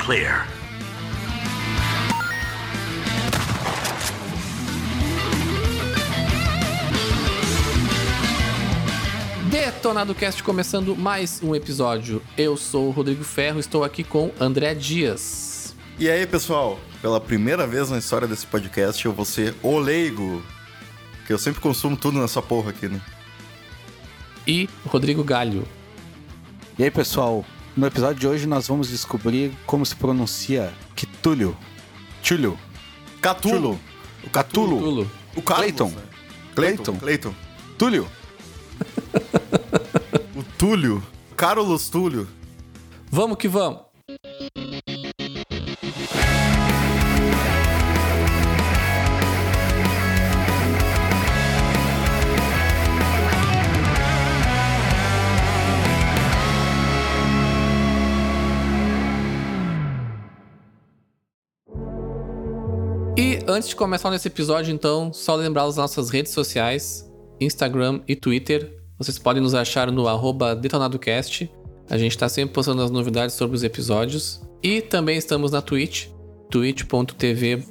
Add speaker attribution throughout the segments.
Speaker 1: clear.
Speaker 2: Detonado Cast começando mais um episódio. Eu sou o Rodrigo Ferro, estou aqui com André Dias.
Speaker 3: E aí, pessoal? Pela primeira vez na história desse podcast, eu vou ser o leigo. Que eu sempre consumo tudo nessa porra aqui, né?
Speaker 2: E Rodrigo Galho.
Speaker 4: E aí, pessoal? No episódio de hoje nós vamos descobrir como se pronuncia Kitulio. Tulio.
Speaker 3: Catulo. O Catulo.
Speaker 2: Tulo.
Speaker 3: O.
Speaker 4: Clayton.
Speaker 3: né? Clayton.
Speaker 4: Clayton.
Speaker 3: Clayton.
Speaker 4: Túlio.
Speaker 3: O Túlio. Carlos Túlio.
Speaker 2: Vamos que vamos. E antes de começar nesse episódio, então, só lembrar as nossas redes sociais, Instagram e Twitter. Vocês podem nos achar no detonadocast. A gente está sempre postando as novidades sobre os episódios. E também estamos na Twitch, twitch.tv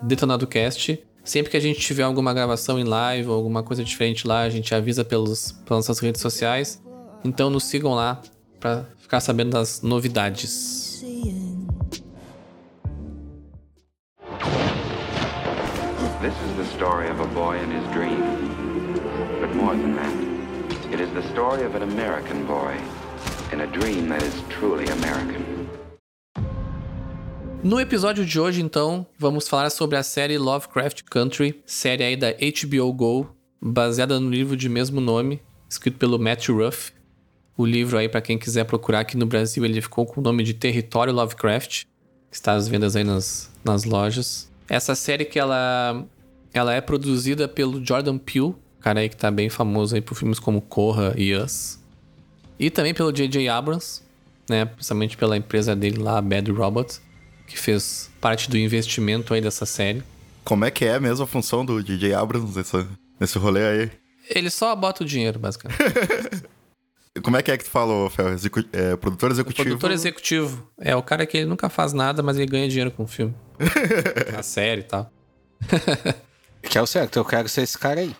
Speaker 2: detonadocast. Sempre que a gente tiver alguma gravação em live ou alguma coisa diferente lá, a gente avisa pelos, pelas nossas redes sociais. Então nos sigam lá para ficar sabendo das novidades.
Speaker 5: This is the story of a boy and his dream. But more than that, it is the story of an American boy in a dream that is truly American.
Speaker 2: No episódio de hoje, então, vamos falar sobre a série Lovecraft Country, série aí da HBO Go, baseada no livro de mesmo nome, escrito pelo Matthew Ruff. O livro aí, para quem quiser procurar aqui no Brasil, ele ficou com o nome de Território Lovecraft, que está às vendas aí nas, nas lojas. Essa série que ela, ela é produzida pelo Jordan Peele, cara aí que tá bem famoso aí por filmes como Corra e Us. E também pelo J.J. Abrams, né, principalmente pela empresa dele lá, Bad Robot, que fez parte do investimento aí dessa série.
Speaker 3: Como é que é mesmo a função do DJ Abrams nessa, nesse rolê aí?
Speaker 2: Ele só bota o dinheiro, basicamente.
Speaker 3: Como é que é que tu falou, Fel? Execu é, produtor executivo?
Speaker 2: Produtor executivo. É o cara que ele nunca faz nada, mas ele ganha dinheiro com o filme. Na série e tal.
Speaker 4: Que é o certo, eu quero ser esse cara aí.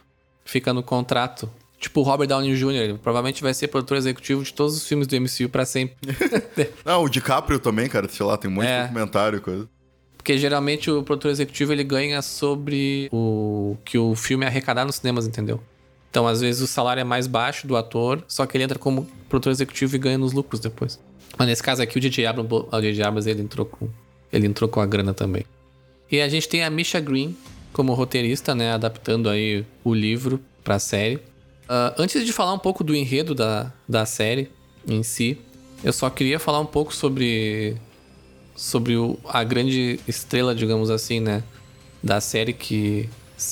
Speaker 2: Fica no contrato. Tipo o Robert Downey Jr., ele provavelmente vai ser produtor executivo de todos os filmes do MCU pra sempre.
Speaker 3: Não, o DiCaprio também, cara. Sei lá, tem um monte
Speaker 2: É.
Speaker 3: de documentário e coisa.
Speaker 2: Porque geralmente o produtor executivo ele ganha sobre o que o filme arrecadar nos cinemas, entendeu? Então, às vezes, o salário é mais baixo do ator, só que ele entra como produtor executivo e ganha nos lucros depois. Mas nesse caso aqui, o DJ Abrams, o ele entrou com ele entrou com a grana também. E a gente tem a Misha Green como roteirista, né, adaptando aí o livro pra série. Ah, antes de falar um pouco do enredo da, da série em si, eu só queria falar um pouco sobre sobre o- a grande estrela, digamos assim, né, da série que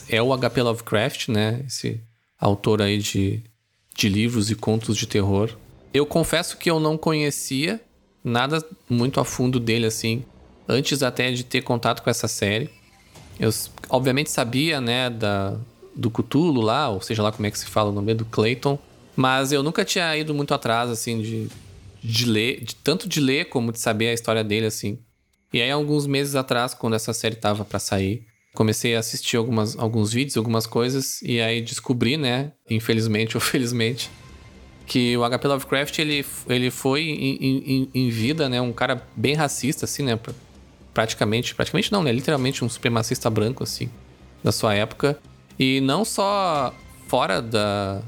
Speaker 2: é o HP Lovecraft, né, esse autor aí de, de livros e contos de terror. Eu confesso que eu não conhecia nada muito a fundo dele assim, antes até de ter contato com essa série. Eu obviamente sabia, né, da, do Cthulhu lá, ou seja lá como é que se fala o nome do Clayton, mas eu nunca tinha ido muito atrás, assim, de, de ler, de, tanto de ler como de saber a história dele, assim. E aí, alguns meses atrás, quando essa série tava pra sair, comecei a assistir algumas, alguns vídeos, algumas coisas, e aí descobri, né, infelizmente ou felizmente, que o HP Lovecraft, ele, ele foi em, em- em vida, né, um cara bem racista, assim, né, pra- praticamente, praticamente não, né, literalmente um supremacista branco, assim, da sua época, e não só fora da,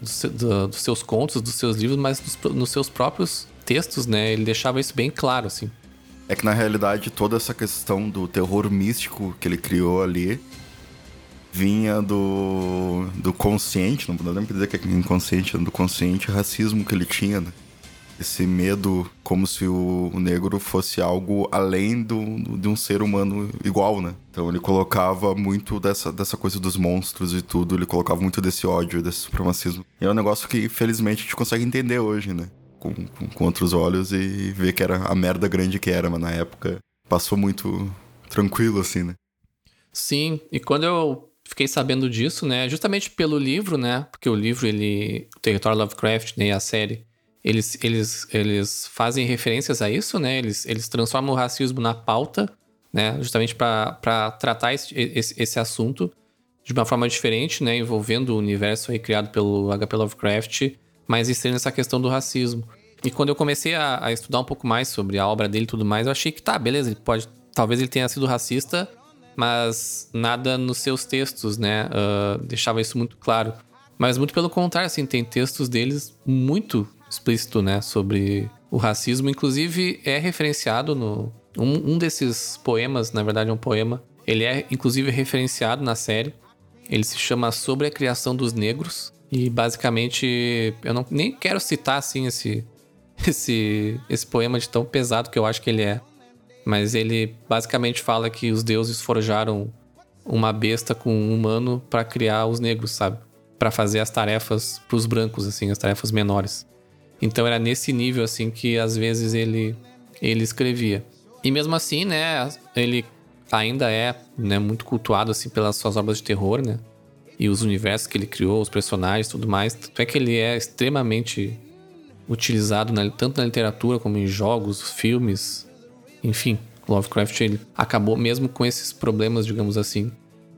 Speaker 2: do do- dos seus contos, dos seus livros, mas nos seus próprios textos, né, ele deixava isso bem claro, assim.
Speaker 3: É que na realidade toda essa questão do terror místico que ele criou ali vinha do, do consciente, não podemos dizer que é inconsciente, do consciente racismo que ele tinha, né? Esse medo como se o, negro fosse algo além do, do- de um ser humano igual, né? Então ele colocava muito dessa, dessa coisa dos monstros e tudo, ele colocava muito desse ódio, desse supremacismo. E é um negócio que felizmente a gente consegue entender hoje, né? Com, com, com outros olhos e ver que era a merda grande que era, mas na época passou muito tranquilo, assim, né?
Speaker 2: Sim, e quando eu fiquei sabendo disso, né? Justamente pelo livro, né? Porque o livro, ele. O Território Lovecraft, né? A série. Eles, eles, eles fazem referências a isso, né? Eles, eles transformam o racismo na pauta, né? Justamente para tratar esse, esse, esse, assunto de uma forma diferente, né? Envolvendo o universo aí criado pelo H.P. Lovecraft, mas inserindo essa questão do racismo. E quando eu comecei a, a, estudar um pouco mais sobre a obra dele e tudo mais, eu achei que tá, beleza, ele pode. Talvez ele tenha sido racista, mas nada nos seus textos, né? Uh, deixava isso muito claro. Mas muito pelo contrário, assim, tem textos deles muito explícito, né? Sobre o racismo. Inclusive, é referenciado no. Um, um desses poemas, na verdade, é um poema. Ele é, inclusive, referenciado na série. Ele se chama Sobre a Criação dos Negros. E basicamente, eu não nem quero citar assim esse, esse, esse poema de tão pesado que eu acho que ele é. Mas ele basicamente fala que os deuses forjaram uma besta com um humano para criar os negros, sabe? Para fazer as tarefas para os brancos, assim, as tarefas menores. Então era nesse nível, assim, que às vezes ele, ele escrevia. E mesmo assim, né, ele ainda é né, muito cultuado, assim, pelas suas obras de terror, né? E os universos que ele criou, os personagens tudo mais. Tanto é que ele é extremamente utilizado na, tanto na literatura como em jogos, filmes, enfim, Lovecraft ele acabou mesmo com esses problemas, digamos assim,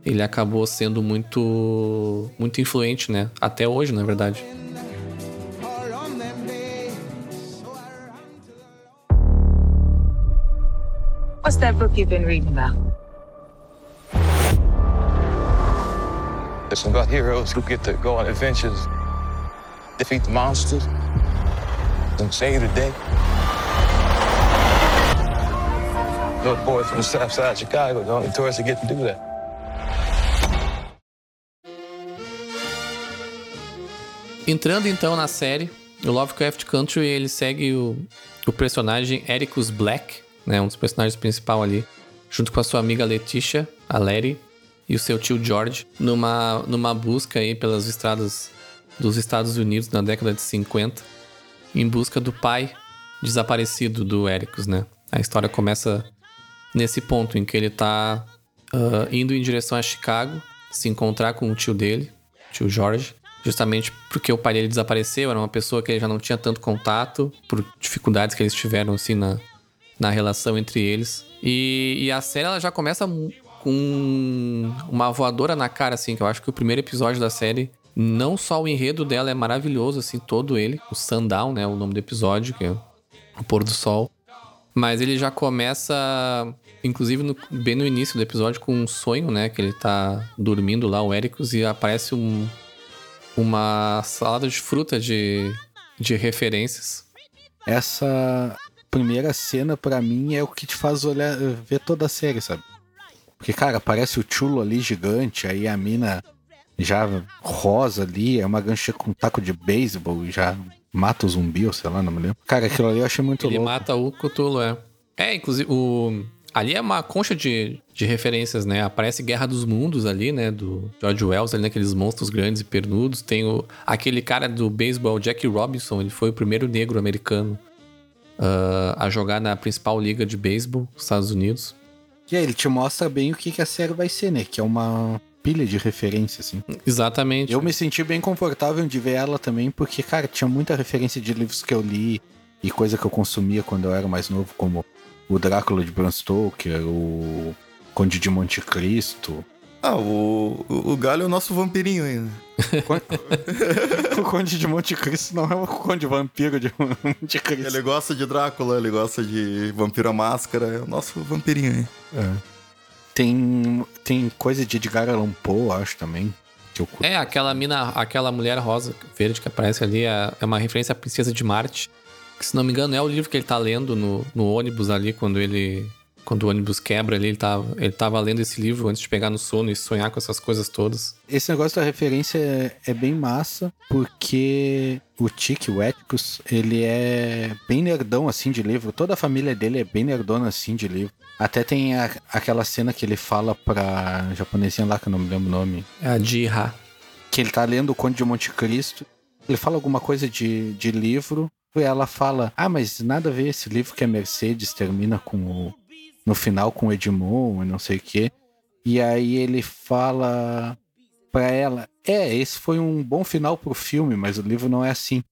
Speaker 2: ele acabou sendo muito muito influente, né? Até hoje, na verdade. What's that book you've been reading about? It's about heroes who get to go on adventures, defeat the monsters, and save the day. little boy from the south side of Chicago, the only tourist to get to do that. Entrando então na série, o Lovecraft Country ele segue o, o personagem Ericus Black, né, um dos personagens principais ali, junto com a sua amiga Letitia, a Letty, e o seu tio George, numa, numa busca aí pelas estradas dos Estados Unidos na década de 50, em busca do pai desaparecido do Ericus, né? A história começa nesse ponto em que ele tá uh, indo em direção a Chicago, se encontrar com o tio dele, tio Jorge, justamente porque o pai dele desapareceu, era uma pessoa que ele já não tinha tanto contato, por dificuldades que eles tiveram, assim, na, na relação entre eles. E, e a série, ela já começa com uma voadora na cara, assim, que eu acho que o primeiro episódio da série, não só o enredo dela é maravilhoso, assim, todo ele, o Sundown, né, o nome do episódio, que é o pôr do sol. Mas ele já começa inclusive no, bem no início do episódio, com um sonho, né? Que ele tá dormindo lá, o Ericus, e aparece um, uma salada de fruta de, de referências.
Speaker 4: Essa primeira cena, para mim, é o que te faz olhar, ver toda a série, sabe? Porque, cara, aparece o chulo ali gigante, aí a mina já rosa ali, é uma gancha com um taco de beisebol, já mata o zumbi, ou sei lá, não me lembro. Cara, aquilo ali eu achei muito
Speaker 2: Ele
Speaker 4: louco.
Speaker 2: Ele mata o Cthulhu, é. É, inclusive, o, Ali é uma concha de, de referências, né? Aparece Guerra dos Mundos ali, né? Do George Wells, ali naqueles monstros grandes e pernudos. Tem o, aquele cara do beisebol, Jack Robinson, ele foi o primeiro negro americano uh, a jogar na principal liga de beisebol dos Estados Unidos.
Speaker 4: E aí, ele te mostra bem o que, que a série vai ser, né? Que é uma pilha de referência, assim.
Speaker 2: Exatamente.
Speaker 4: Eu me senti bem confortável de ver ela também, porque, cara, tinha muita referência de livros que eu li e coisa que eu consumia quando eu era mais novo, como o Drácula de Bram Stoker, o Conde de Monte Cristo.
Speaker 3: Ah, o, o Galho é o nosso vampirinho ainda.
Speaker 4: o Conde de Monte Cristo não é o Conde Vampiro de Monte Cristo.
Speaker 3: Ele gosta de Drácula, ele gosta de Vampiro à Máscara, é o nosso vampirinho aí.
Speaker 4: É. Tem, tem coisa de Edgar Allan Poe, acho também.
Speaker 2: É, aquela mina, aquela mulher rosa, verde que aparece ali, é, é uma referência à Princesa de Marte que se não me engano é o livro que ele tá lendo no, no ônibus ali, quando ele. Quando o ônibus quebra ali, ele tava, ele tava lendo esse livro antes de pegar no sono e sonhar com essas coisas todas.
Speaker 4: Esse negócio da referência é, é bem massa, porque o Tiki, o Eticus, ele é bem nerdão assim de livro. Toda a família dele é bem nerdona assim de livro. Até tem a, aquela cena que ele fala pra japonesinha lá, que eu não me lembro o nome.
Speaker 2: É a Jiha.
Speaker 4: Que ele tá lendo o Conde de Monte Cristo. Ele fala alguma coisa de, de livro ela fala: Ah, mas nada a ver esse livro que a Mercedes termina com o. No final com o Edmond e não sei o quê. E aí ele fala. pra ela. É, esse foi um bom final pro filme, mas o livro não é assim.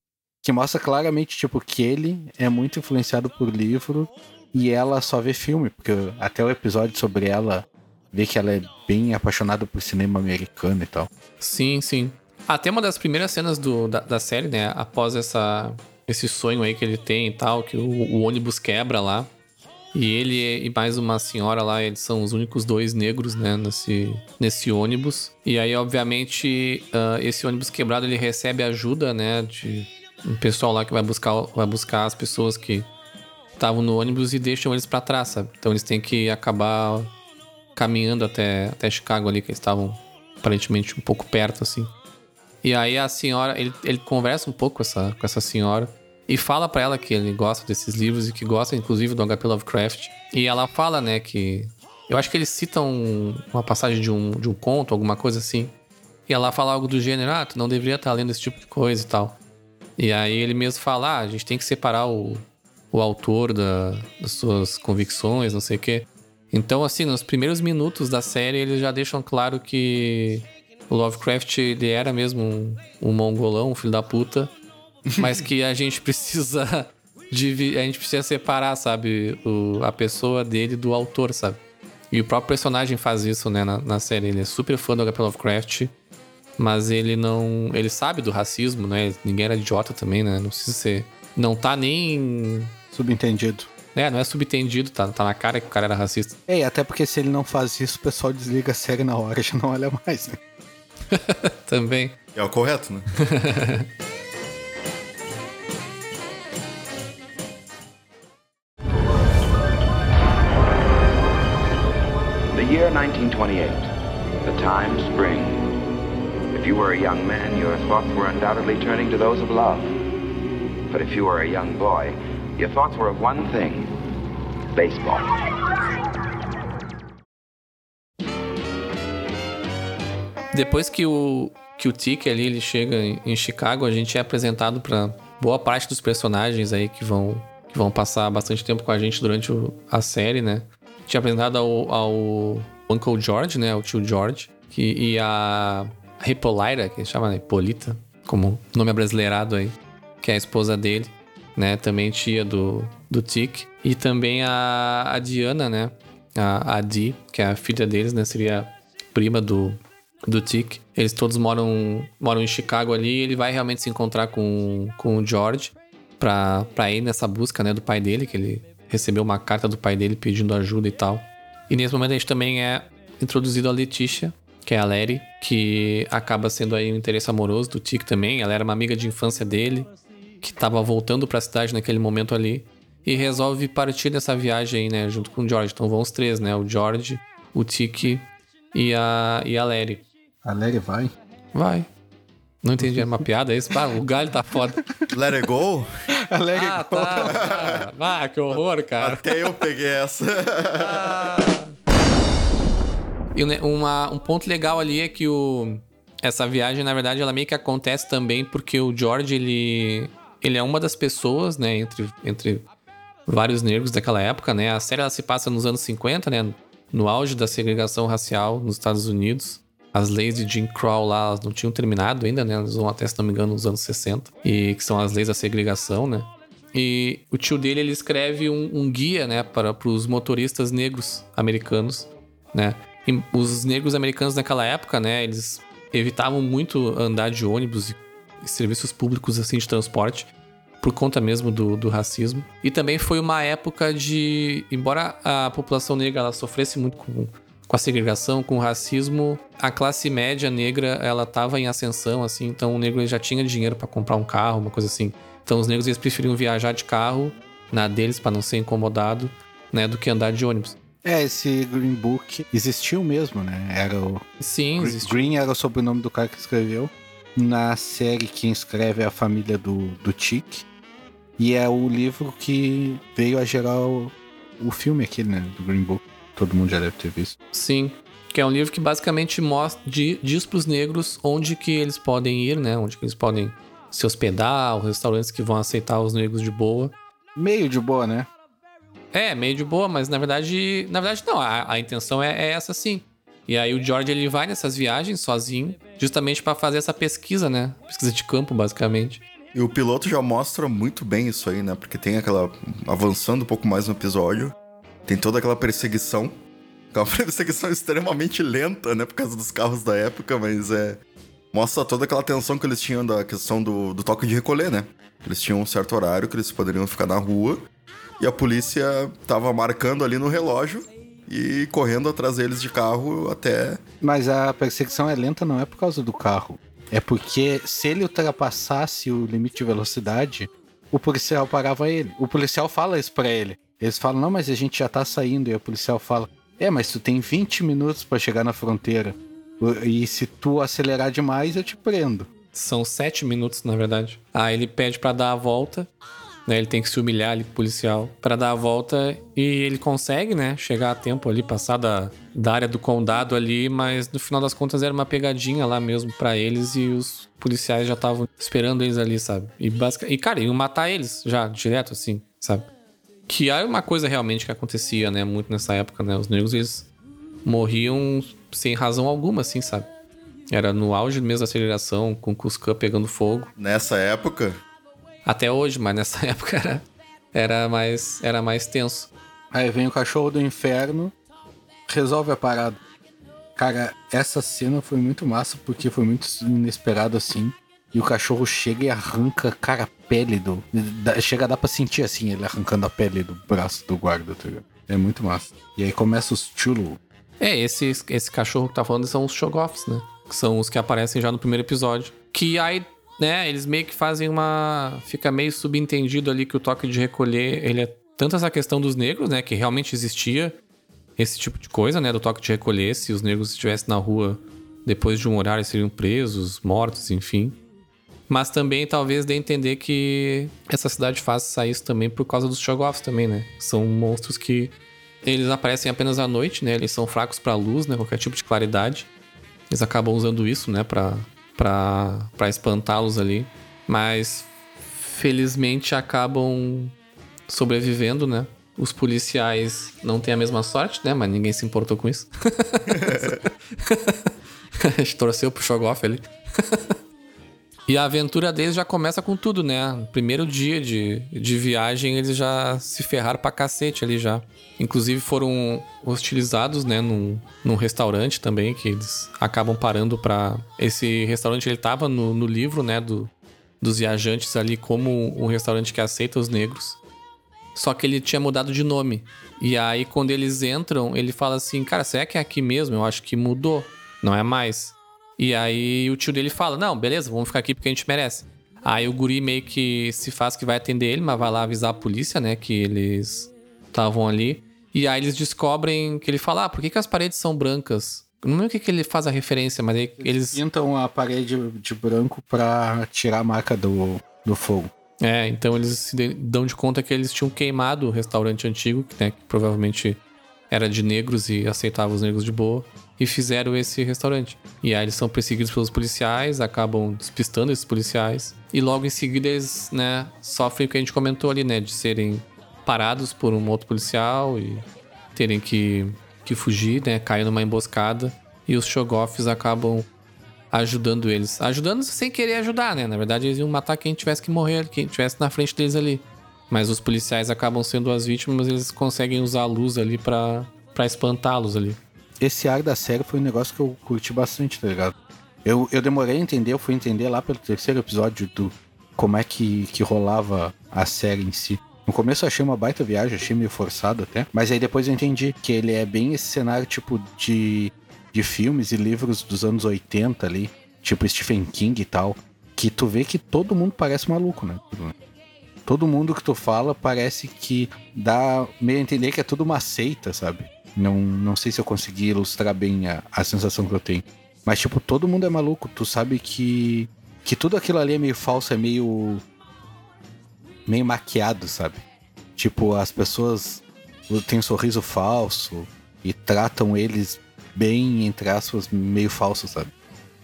Speaker 4: Que mostra claramente, tipo, que ele é muito influenciado por livro e ela só vê filme, porque até o episódio sobre ela vê que ela é bem apaixonada por cinema americano e tal.
Speaker 2: Sim, sim. Até uma das primeiras cenas do, da, da série, né? Após essa, esse sonho aí que ele tem e tal, que o, o ônibus quebra lá. E ele e mais uma senhora lá, eles são os únicos dois negros, né, nesse, nesse ônibus. E aí, obviamente, uh, esse ônibus quebrado, ele recebe ajuda, né, de um pessoal lá que vai buscar, vai buscar as pessoas que estavam no ônibus e deixam eles para trás, sabe? Então eles têm que acabar caminhando até, até Chicago ali, que eles estavam aparentemente um pouco perto, assim. E aí a senhora, ele, ele conversa um pouco com essa, com essa senhora e fala para ela que ele gosta desses livros e que gosta inclusive do HP Lovecraft. E ela fala, né, que eu acho que eles citam uma passagem de um, de um conto, alguma coisa assim. E ela fala algo do gênero, ah, tu não deveria estar lendo esse tipo de coisa e tal. E aí ele mesmo fala, ah, a gente tem que separar o, o autor da, das suas convicções, não sei o quê. Então, assim, nos primeiros minutos da série, eles já deixam claro que o Lovecraft ele era mesmo um, um mongolão, um filho da puta, mas que a gente precisa de, a gente precisa separar, sabe, o, a pessoa dele do autor, sabe? E o próprio personagem faz isso, né, na, na série. Ele é super fã do H.P. Lovecraft, mas ele não. Ele sabe do racismo, né? Ninguém era idiota também, né? Não precisa ser. Não tá nem.
Speaker 4: Subentendido.
Speaker 2: É, não é subentendido, tá, tá na cara que o cara era racista.
Speaker 4: É, e até porque se ele não faz isso, o pessoal desliga a série na hora, já não olha mais, né?
Speaker 2: Também.
Speaker 3: É o correto, né?
Speaker 5: The year 1928. The time spring. If you were a young man, your thoughts were undoubtedly turning to those of love. But if you were a young boy, your thoughts were of one thing baseball.
Speaker 2: Depois que o, que o Tick ali ele chega em Chicago, a gente é apresentado para boa parte dos personagens aí que vão, que vão passar bastante tempo com a gente durante o- a série, né? A gente é apresentado ao, ao Uncle George, né? O tio George. Que, e a Hippolyta, que chama né? Hippolita, como nome abrasileirado aí, que é a esposa dele, né? Também tia do, do Tick. E também a, a Diana, né? A, a Dee, que é a filha deles, né? Seria prima do, do Tick. Eles todos moram, moram em Chicago ali ele vai realmente se encontrar com, com o George pra ir nessa busca, né, do pai dele, que ele recebeu uma carta do pai dele pedindo ajuda e tal. E nesse momento a gente também é introduzido a Letícia, que é a Larry, que acaba sendo aí um interesse amoroso do Tick também. Ela era uma amiga de infância dele, que tava voltando pra cidade naquele momento ali. E resolve partir dessa viagem aí, né, junto com o George. Então vão os três, né, o George, o Tick e a, e a Larry.
Speaker 4: A Larry vai.
Speaker 2: Vai. Não entendi, era uma piada isso? Ah, o galho tá foda.
Speaker 3: Let it go?
Speaker 4: Larry
Speaker 2: Ah, tá. Ah, que horror, cara.
Speaker 3: Até eu peguei essa.
Speaker 2: E né, uma, um ponto legal ali é que o, essa viagem, na verdade, ela meio que acontece também porque o George, ele, ele é uma das pessoas, né, entre, entre vários negros daquela época, né? A série ela se passa nos anos 50, né? No auge da segregação racial nos Estados Unidos. As leis de Jim Crow lá elas não tinham terminado ainda, né? Elas vão até, se não me engano, nos anos 60. E que são as leis da segregação, né? E o tio dele, ele escreve um, um guia, né? Para os motoristas negros americanos, né? E os negros americanos naquela época, né? Eles evitavam muito andar de ônibus e serviços públicos, assim, de transporte por conta mesmo do, do racismo. E também foi uma época de. Embora a população negra ela sofresse muito com, com a segregação, com o racismo, a classe média negra ela estava em ascensão, assim, então o negro já tinha dinheiro para comprar um carro, uma coisa assim. Então os negros eles preferiam viajar de carro na deles para não ser incomodado, né, do que andar de ônibus.
Speaker 4: É, esse Green Book existiu mesmo, né? Era o.
Speaker 2: Sim,
Speaker 4: Gre-
Speaker 2: existe.
Speaker 4: Green era o sobrenome do cara que escreveu. Na série, quem escreve é a família do, do Tick. E é o livro que veio a gerar o, o filme aquele, né? Do Green Book. Todo mundo já deve ter visto.
Speaker 2: Sim. Que é um livro que basicamente mostra, di- diz pros negros onde que eles podem ir, né? Onde que eles podem se hospedar, os restaurantes que vão aceitar os negros de boa.
Speaker 4: Meio de boa, né?
Speaker 2: É, meio de boa, mas na verdade. Na verdade, não. A, a intenção é, é essa sim. E aí o George ele vai nessas viagens sozinho, justamente para fazer essa pesquisa, né? Pesquisa de campo, basicamente.
Speaker 3: E o piloto já mostra muito bem isso aí, né? Porque tem aquela. Avançando um pouco mais no episódio, tem toda aquela perseguição. É uma perseguição extremamente lenta, né? Por causa dos carros da época, mas é. Mostra toda aquela tensão que eles tinham da questão do, do toque de recolher, né? Eles tinham um certo horário que eles poderiam ficar na rua. E a polícia tava marcando ali no relógio e correndo atrás deles de carro até.
Speaker 4: Mas a perseguição é lenta não é por causa do carro. É porque se ele ultrapassasse o limite de velocidade, o policial parava ele. O policial fala isso pra ele. Eles falam, não, mas a gente já tá saindo. E o policial fala, é, mas tu tem 20 minutos para chegar na fronteira. E se tu acelerar demais, eu te prendo.
Speaker 2: São sete minutos, na verdade. Ah, ele pede para dar a volta. Né, ele tem que se humilhar ali pro policial para dar a volta e ele consegue, né? Chegar a tempo ali, passar da, da área do condado ali, mas no final das contas era uma pegadinha lá mesmo para eles e os policiais já estavam esperando eles ali, sabe? E, basic... e cara, iam matar eles já, direto assim, sabe? Que é uma coisa realmente que acontecia, né? Muito nessa época, né? Os negros, eles morriam sem razão alguma, assim, sabe? Era no auge mesmo da aceleração, com o Cuscan pegando fogo.
Speaker 3: Nessa época?
Speaker 2: Até hoje, mas nessa época era, era, mais, era mais tenso.
Speaker 4: Aí vem o cachorro do inferno, resolve a parada. Cara, essa cena foi muito massa porque foi muito inesperado assim. E o cachorro chega e arranca, cara, a pele do. Chega dar pra sentir assim, ele arrancando a pele do braço do guarda, tá ligado? É muito massa. E aí começa os chulo.
Speaker 2: É, esse, esse cachorro que tá falando são os shogoffs, né? Que são os que aparecem já no primeiro episódio. Que aí né, eles meio que fazem uma. Fica meio subentendido ali que o toque de recolher, ele é tanto essa questão dos negros, né, que realmente existia esse tipo de coisa, né, do toque de recolher, se os negros estivessem na rua depois de um horário seriam presos, mortos, enfim. Mas também talvez dê a entender que essa cidade faça isso também por causa dos Shogoffs também, né? São monstros que eles aparecem apenas à noite, né? Eles são fracos para luz, né? Qualquer tipo de claridade. Eles acabam usando isso, né, para para espantá-los ali. Mas felizmente acabam sobrevivendo, né? Os policiais não têm a mesma sorte, né? Mas ninguém se importou com isso. a gente torceu pro Shogoff ali. e a aventura deles já começa com tudo, né? Primeiro dia de, de viagem, eles já se ferraram pra cacete ali já. Inclusive foram hostilizados, né, num, num restaurante também, que eles acabam parando para Esse restaurante, ele tava no, no livro, né, do, dos viajantes ali como um restaurante que aceita os negros. Só que ele tinha mudado de nome. E aí, quando eles entram, ele fala assim: Cara, será que é aqui mesmo? Eu acho que mudou. Não é mais. E aí, o tio dele fala: Não, beleza, vamos ficar aqui porque a gente merece. Aí, o guri meio que se faz que vai atender ele, mas vai lá avisar a polícia, né? Que eles estavam ali. E aí eles descobrem que ele fala: ah, por que, que as paredes são brancas? Não lembro o que, que ele faz a referência, mas eles.
Speaker 4: Eles pintam a parede de branco pra tirar a marca do, do fogo.
Speaker 2: É, então eles se dão de conta que eles tinham queimado o restaurante antigo, né, que provavelmente era de negros e aceitava os negros de boa, e fizeram esse restaurante. E aí eles são perseguidos pelos policiais, acabam despistando esses policiais, e logo em seguida eles, né, sofrem o que a gente comentou ali, né, de serem parados por um outro policial e terem que, que fugir, né? Cair numa emboscada. E os Shogoffs acabam ajudando eles. Ajudando sem querer ajudar, né? Na verdade, eles iam matar quem tivesse que morrer, quem tivesse na frente deles ali. Mas os policiais acabam sendo as vítimas, mas eles conseguem usar a luz ali para espantá-los ali.
Speaker 4: Esse ar da série foi um negócio que eu curti bastante, tá ligado? Eu, eu demorei a entender, eu fui entender lá pelo terceiro episódio do como é que, que rolava a série em si. No começo eu achei uma baita viagem, achei meio forçado até. Mas aí depois eu entendi que ele é bem esse cenário tipo de, de filmes e livros dos anos 80 ali, tipo Stephen King e tal. Que tu vê que todo mundo parece maluco, né? Todo mundo que tu fala parece que dá meio a entender que é tudo uma seita, sabe? Não, não sei se eu consegui ilustrar bem a, a sensação que eu tenho. Mas, tipo, todo mundo é maluco. Tu sabe que, que tudo aquilo ali é meio falso, é meio meio maquiado, sabe? Tipo, as pessoas têm um sorriso falso e tratam eles bem, entre aspas, meio falso, sabe?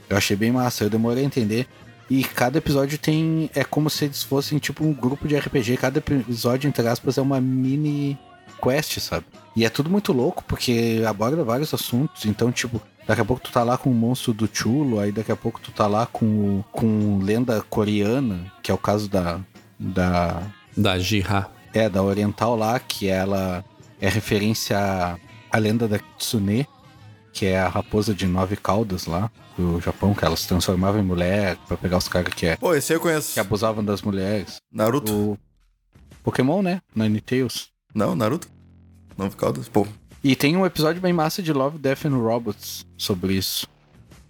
Speaker 4: Eu achei bem massa, eu demorei a entender. E cada episódio tem. É como se eles fossem tipo um grupo de RPG. Cada episódio, entre aspas, é uma mini quest, sabe? E é tudo muito louco, porque aborda vários assuntos. Então, tipo, Daqui a pouco tu tá lá com o monstro do Chulo, aí daqui a pouco tu tá lá com, com lenda coreana, que é o caso da. da.
Speaker 2: Da Jiha.
Speaker 4: É, da Oriental lá, que ela é referência à, à lenda da Kitsune, que é a raposa de nove caudas lá do Japão, que ela se transformava em mulher pra pegar os caras que, é,
Speaker 3: Pô, esse aí eu conheço.
Speaker 4: que abusavam das mulheres.
Speaker 3: Naruto.
Speaker 4: O Pokémon, né? Ninetales.
Speaker 3: Não, Naruto. Não caldas. Pô.
Speaker 4: E tem um episódio bem massa de Love, Death and Robots sobre isso.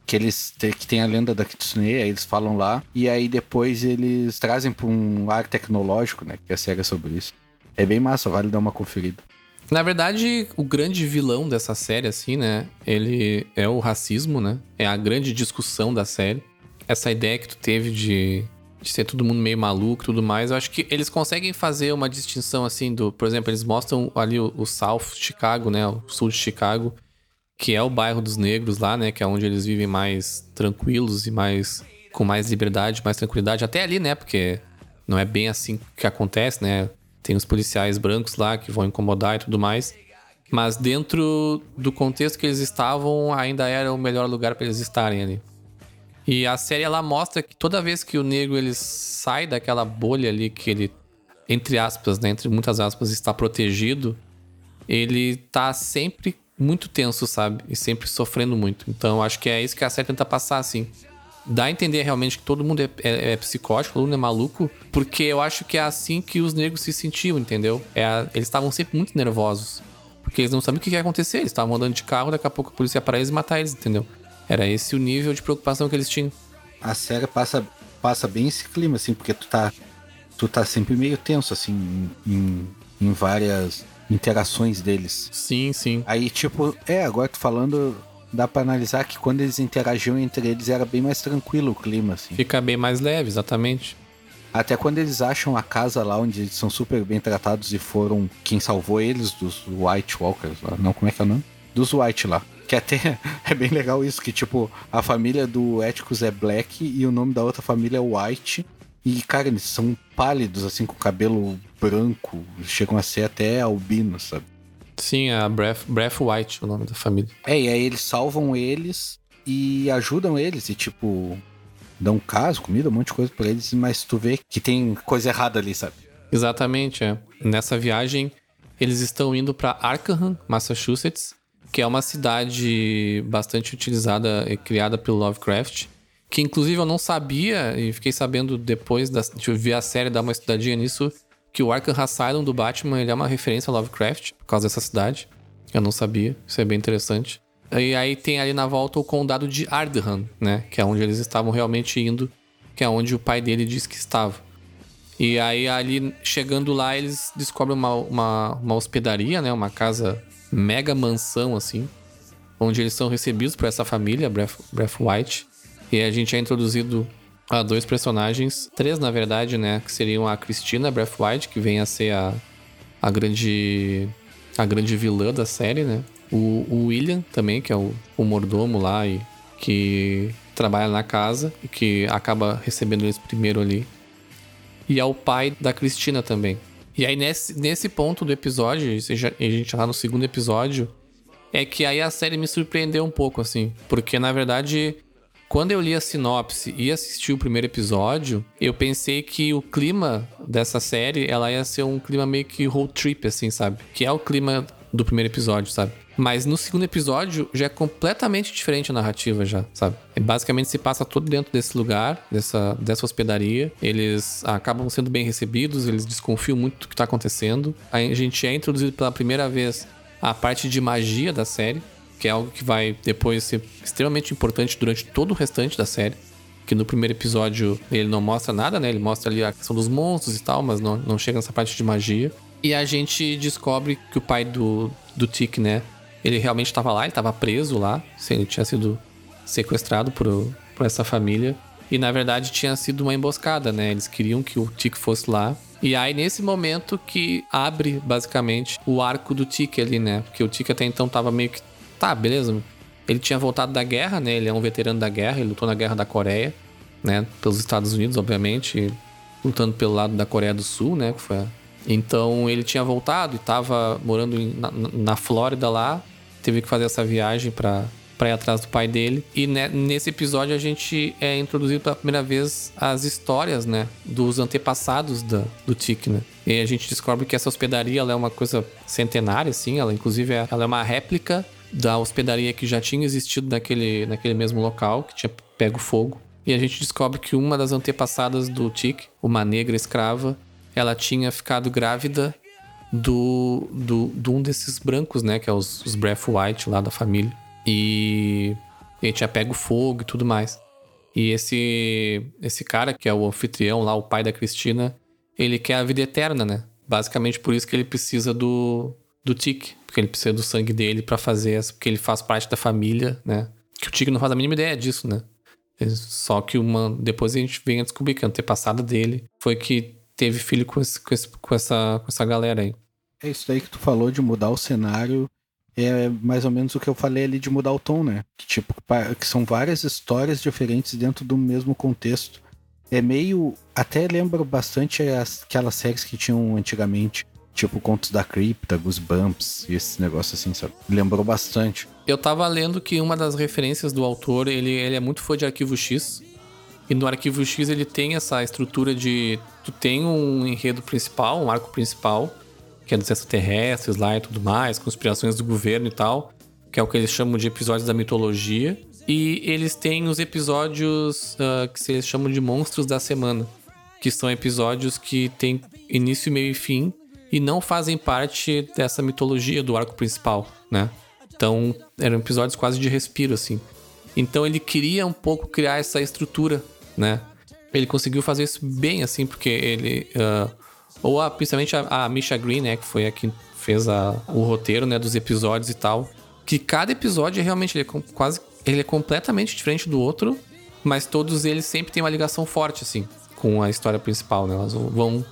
Speaker 4: Que eles te- que tem a lenda da Kitsune, aí eles falam lá, e aí depois eles trazem pra um ar tecnológico, né? Que a série é sobre isso. É bem massa, vale dar uma conferida.
Speaker 2: Na verdade, o grande vilão dessa série, assim, né? Ele é o racismo, né? É a grande discussão da série. Essa ideia que tu teve de, de ser todo mundo meio maluco e tudo mais. Eu acho que eles conseguem fazer uma distinção, assim, do... Por exemplo, eles mostram ali o, o South Chicago, né? O sul de Chicago, que é o bairro dos negros lá, né? Que é onde eles vivem mais tranquilos e mais... Com mais liberdade, mais tranquilidade. Até ali, né? Porque não é bem assim que acontece, né? Tem os policiais brancos lá que vão incomodar e tudo mais. Mas dentro do contexto que eles estavam, ainda era o melhor lugar para eles estarem ali. E a série ela mostra que toda vez que o negro ele sai daquela bolha ali que ele, entre aspas, né, entre muitas aspas, está protegido, ele tá sempre muito tenso, sabe? E sempre sofrendo muito. Então acho que é isso que a série tenta passar, assim. Dá a entender realmente que todo mundo é, é- é psicótico, todo mundo é maluco, porque eu acho que é assim que os negros se sentiam, entendeu? É eles estavam sempre muito nervosos. Porque eles não sabiam o que ia acontecer. Eles estavam andando de carro, daqui a pouco a polícia ia parar eles e matar eles, entendeu? Era esse o nível de preocupação que eles tinham.
Speaker 4: A série passa, passa bem esse clima, assim, porque tu tá, tu tá sempre meio tenso, assim, em, em várias interações deles.
Speaker 2: Sim, sim.
Speaker 4: Aí, tipo, é, agora tu falando, dá pra analisar que quando eles interagiam entre eles era bem mais tranquilo o clima, assim.
Speaker 2: Fica bem mais leve, exatamente.
Speaker 4: Até quando eles acham a casa lá onde eles são super bem tratados e foram quem salvou eles dos White Walkers. Não, como é que é o nome? Dos White lá. Que até é bem legal isso, que tipo, a família do Éticos é Black e o nome da outra família é White. E, cara, eles são pálidos, assim, com cabelo branco. Chegam a ser até albinos, sabe?
Speaker 2: Sim, a Breath, Breath White, o nome da família.
Speaker 4: É, e aí eles salvam eles e ajudam eles. E, tipo, dão caso, comida, um monte de coisa pra eles. Mas tu vê que tem coisa errada ali, sabe?
Speaker 2: Exatamente, é. Nessa viagem, eles estão indo para Arkham, Massachusetts, que é uma cidade bastante utilizada e criada pelo Lovecraft, que inclusive eu não sabia e fiquei sabendo depois da, de ver a série dar uma estudadinha nisso, que o Arkham Asylum do Batman ele é uma referência ao Lovecraft por causa dessa cidade. Eu não sabia, isso é bem interessante. E aí tem ali na volta o condado de Ardham, né, que é onde eles estavam realmente indo, que é onde o pai dele disse que estava. E aí, ali, chegando lá, eles descobrem uma, uma, uma hospedaria, né? Uma casa mega mansão, assim. Onde eles são recebidos por essa família, Breath, Breath White. E a gente é introduzido a dois personagens. Três, na verdade, né? Que seriam a Christina Breath White, que vem a ser a, a grande... A grande vilã da série, né? O, o William também, que é o, o mordomo lá e que trabalha na casa e que acaba recebendo eles primeiro ali e ao pai da Cristina também. E aí, nesse, nesse ponto do episódio, a gente já tá no segundo episódio, é que aí a série me surpreendeu um pouco, assim. Porque, na verdade, quando eu li a sinopse e assisti o primeiro episódio, eu pensei que o clima dessa série, ela ia ser um clima meio que road trip, assim, sabe? Que é o clima do primeiro episódio, sabe? Mas no segundo episódio já é completamente diferente a narrativa já, sabe? É, basicamente se passa todo dentro desse lugar, dessa, dessa hospedaria. Eles acabam sendo bem recebidos, eles desconfiam muito do que tá acontecendo. A gente é introduzido pela primeira vez a parte de magia da série, que é algo que vai depois ser extremamente importante durante todo o restante da série. Que no primeiro episódio ele não mostra nada, né? Ele mostra ali a questão dos monstros e tal, mas não, não chega nessa parte de magia. E a gente descobre que o pai do, do Tic, né? Ele realmente estava lá, ele estava preso lá. Ele tinha sido sequestrado por, por essa família. E na verdade tinha sido uma emboscada, né? Eles queriam que o Tic fosse lá. E aí, nesse momento que abre, basicamente, o arco do Tic ali, né? Porque o Tic até então tava meio que. Tá, beleza. Ele tinha voltado da guerra, né? Ele é um veterano da guerra, ele lutou na guerra da Coreia, né? Pelos Estados Unidos, obviamente. Lutando pelo lado da Coreia do Sul, né? Que foi. Então ele tinha voltado e tava morando na, na Flórida lá. Teve que fazer essa viagem pra para ir atrás do pai dele. E né, nesse episódio a gente é introduzido pela primeira vez as histórias, né, dos antepassados da, do Tic, né? E a gente descobre que essa hospedaria é uma coisa centenária, assim. Ela, inclusive, é, ela é uma réplica da hospedaria que já tinha existido naquele, naquele mesmo local, que tinha pego fogo. E a gente descobre que uma das antepassadas do Tic, uma negra escrava, ela tinha ficado grávida do, do, de um desses brancos, né? Que é os, os Breath White lá da família. E ele tinha pego fogo e tudo mais. E esse, esse cara, que é o anfitrião lá, o pai da Cristina, ele quer a vida eterna, né? Basicamente por isso que ele precisa do, do Tic, porque ele precisa do sangue dele para fazer, porque ele faz parte da família, né? Que o Tic não faz a mínima ideia disso, né? Só que uma, depois a gente vem a descobrir que a antepassada dele foi que teve filho com, esse, com, esse, com, essa, com essa galera aí.
Speaker 4: É isso daí que tu falou de mudar o cenário. É mais ou menos o que eu falei ali de mudar o tom, né? Que, tipo, que são várias histórias diferentes dentro do mesmo contexto. É meio. Até lembro bastante as, aquelas séries que tinham antigamente. Tipo Contos da Cripta, Goosebumps e esse negócio assim, sabe? Lembrou bastante.
Speaker 2: Eu tava lendo que uma das referências do autor, ele, ele é muito fã de Arquivo X. E no Arquivo X ele tem essa estrutura de. Tu tem um enredo principal, um arco principal, que é dos extraterrestres lá e tudo mais, conspirações do governo e tal, que é o que eles chamam de episódios da mitologia. E eles têm os episódios uh, que eles chamam de monstros da semana, que são episódios que têm início, meio e fim e não fazem parte dessa mitologia do arco principal, né? Então, eram episódios quase de respiro, assim. Então, ele queria um pouco criar essa estrutura, né? Ele conseguiu fazer isso bem, assim, porque ele... Uh, ou a, principalmente a, a, Misha Green, né? Que foi a que fez a, o roteiro, né? Dos episódios e tal. Que cada episódio, realmente, ele é quase... Ele é completamente diferente do outro, mas todos eles sempre têm uma ligação forte, assim, com a história principal, né? Elas vão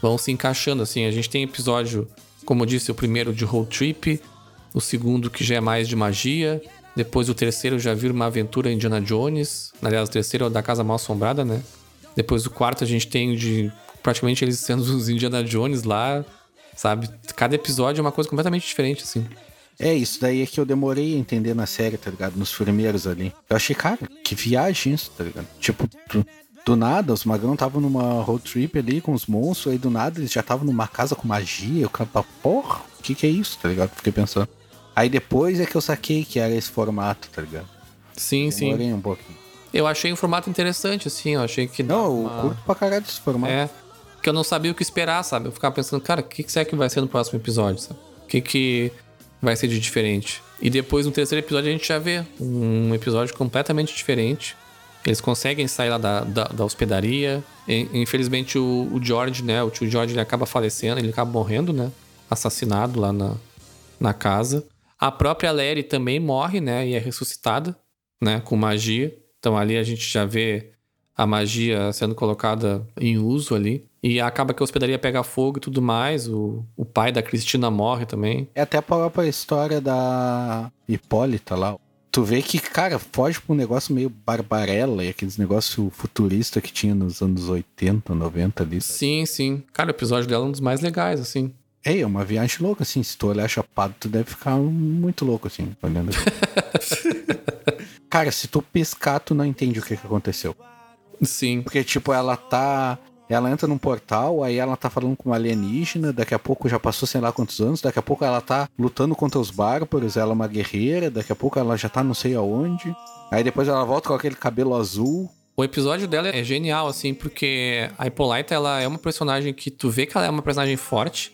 Speaker 2: vão se encaixando assim. A gente tem episódio, como eu disse, o primeiro de road trip, o segundo que já é mais de magia, depois o terceiro já vira uma aventura Indiana Jones. Aliás, o terceiro é da Casa Mal Assombrada, né? Depois o quarto a gente tem de praticamente eles sendo os Indiana Jones lá, sabe? Cada episódio é uma coisa completamente diferente, assim.
Speaker 4: É, isso daí é que eu demorei a entender na série, tá ligado? Nos primeiros ali. Eu achei, cara, que viagem isso, tá ligado? Tipo, tu, do nada, os magrão estavam numa road trip ali com os monstros, aí do nada eles já estavam numa casa com magia. Eu cara, porra, o que que é isso, tá ligado? Fiquei pensando. Aí depois é que eu saquei que era esse formato, tá ligado?
Speaker 2: Sim, Demorei
Speaker 4: sim. um pouquinho.
Speaker 2: Eu achei um formato interessante, assim, eu achei que.
Speaker 4: Não, eu uma... curto pra caralho esse formato.
Speaker 2: É. Que eu não sabia o que esperar, sabe? Eu ficava pensando, cara, o que, que será que vai ser no próximo episódio, sabe? O que, que vai ser de diferente? E depois, no terceiro episódio, a gente já vê um episódio completamente diferente eles conseguem sair lá da, da, da hospedaria. E, infelizmente, o, o, George, né? O tio George, ele acaba falecendo, ele acaba morrendo, né? Assassinado lá na, na casa. A própria Larry também morre, né? E é ressuscitada, né? Com magia. Então ali a gente já vê a magia sendo colocada em uso ali. E acaba que a hospedaria pega fogo e tudo mais. O, o pai da Cristina morre também.
Speaker 4: É até a própria história da Hipólita lá tu vê que, cara, foge pra um negócio meio barbarella e aqueles negócios futurista que tinha nos anos 80, 90 ali.
Speaker 2: Sim, sim. Cara, o episódio dela é um dos mais legais, assim.
Speaker 4: É, é uma viagem louca, assim. Se tu olhar chapado, tu deve ficar muito louco, assim, olhando. cara, se tu piscar, tu não entende o que, que aconteceu.
Speaker 2: Sim.
Speaker 4: Porque, tipo, ela tá ela entra num portal, aí ela tá falando com uma alienígena, daqui a pouco já passou sei lá quantos anos, daqui a pouco ela tá lutando contra os bárbaros, ela é uma guerreira, daqui a pouco ela já tá não sei aonde. Aí depois ela volta com aquele cabelo azul.
Speaker 2: O episódio dela é genial, assim, porque a Hippolyta, ela é uma personagem que tu vê que ela é uma personagem forte,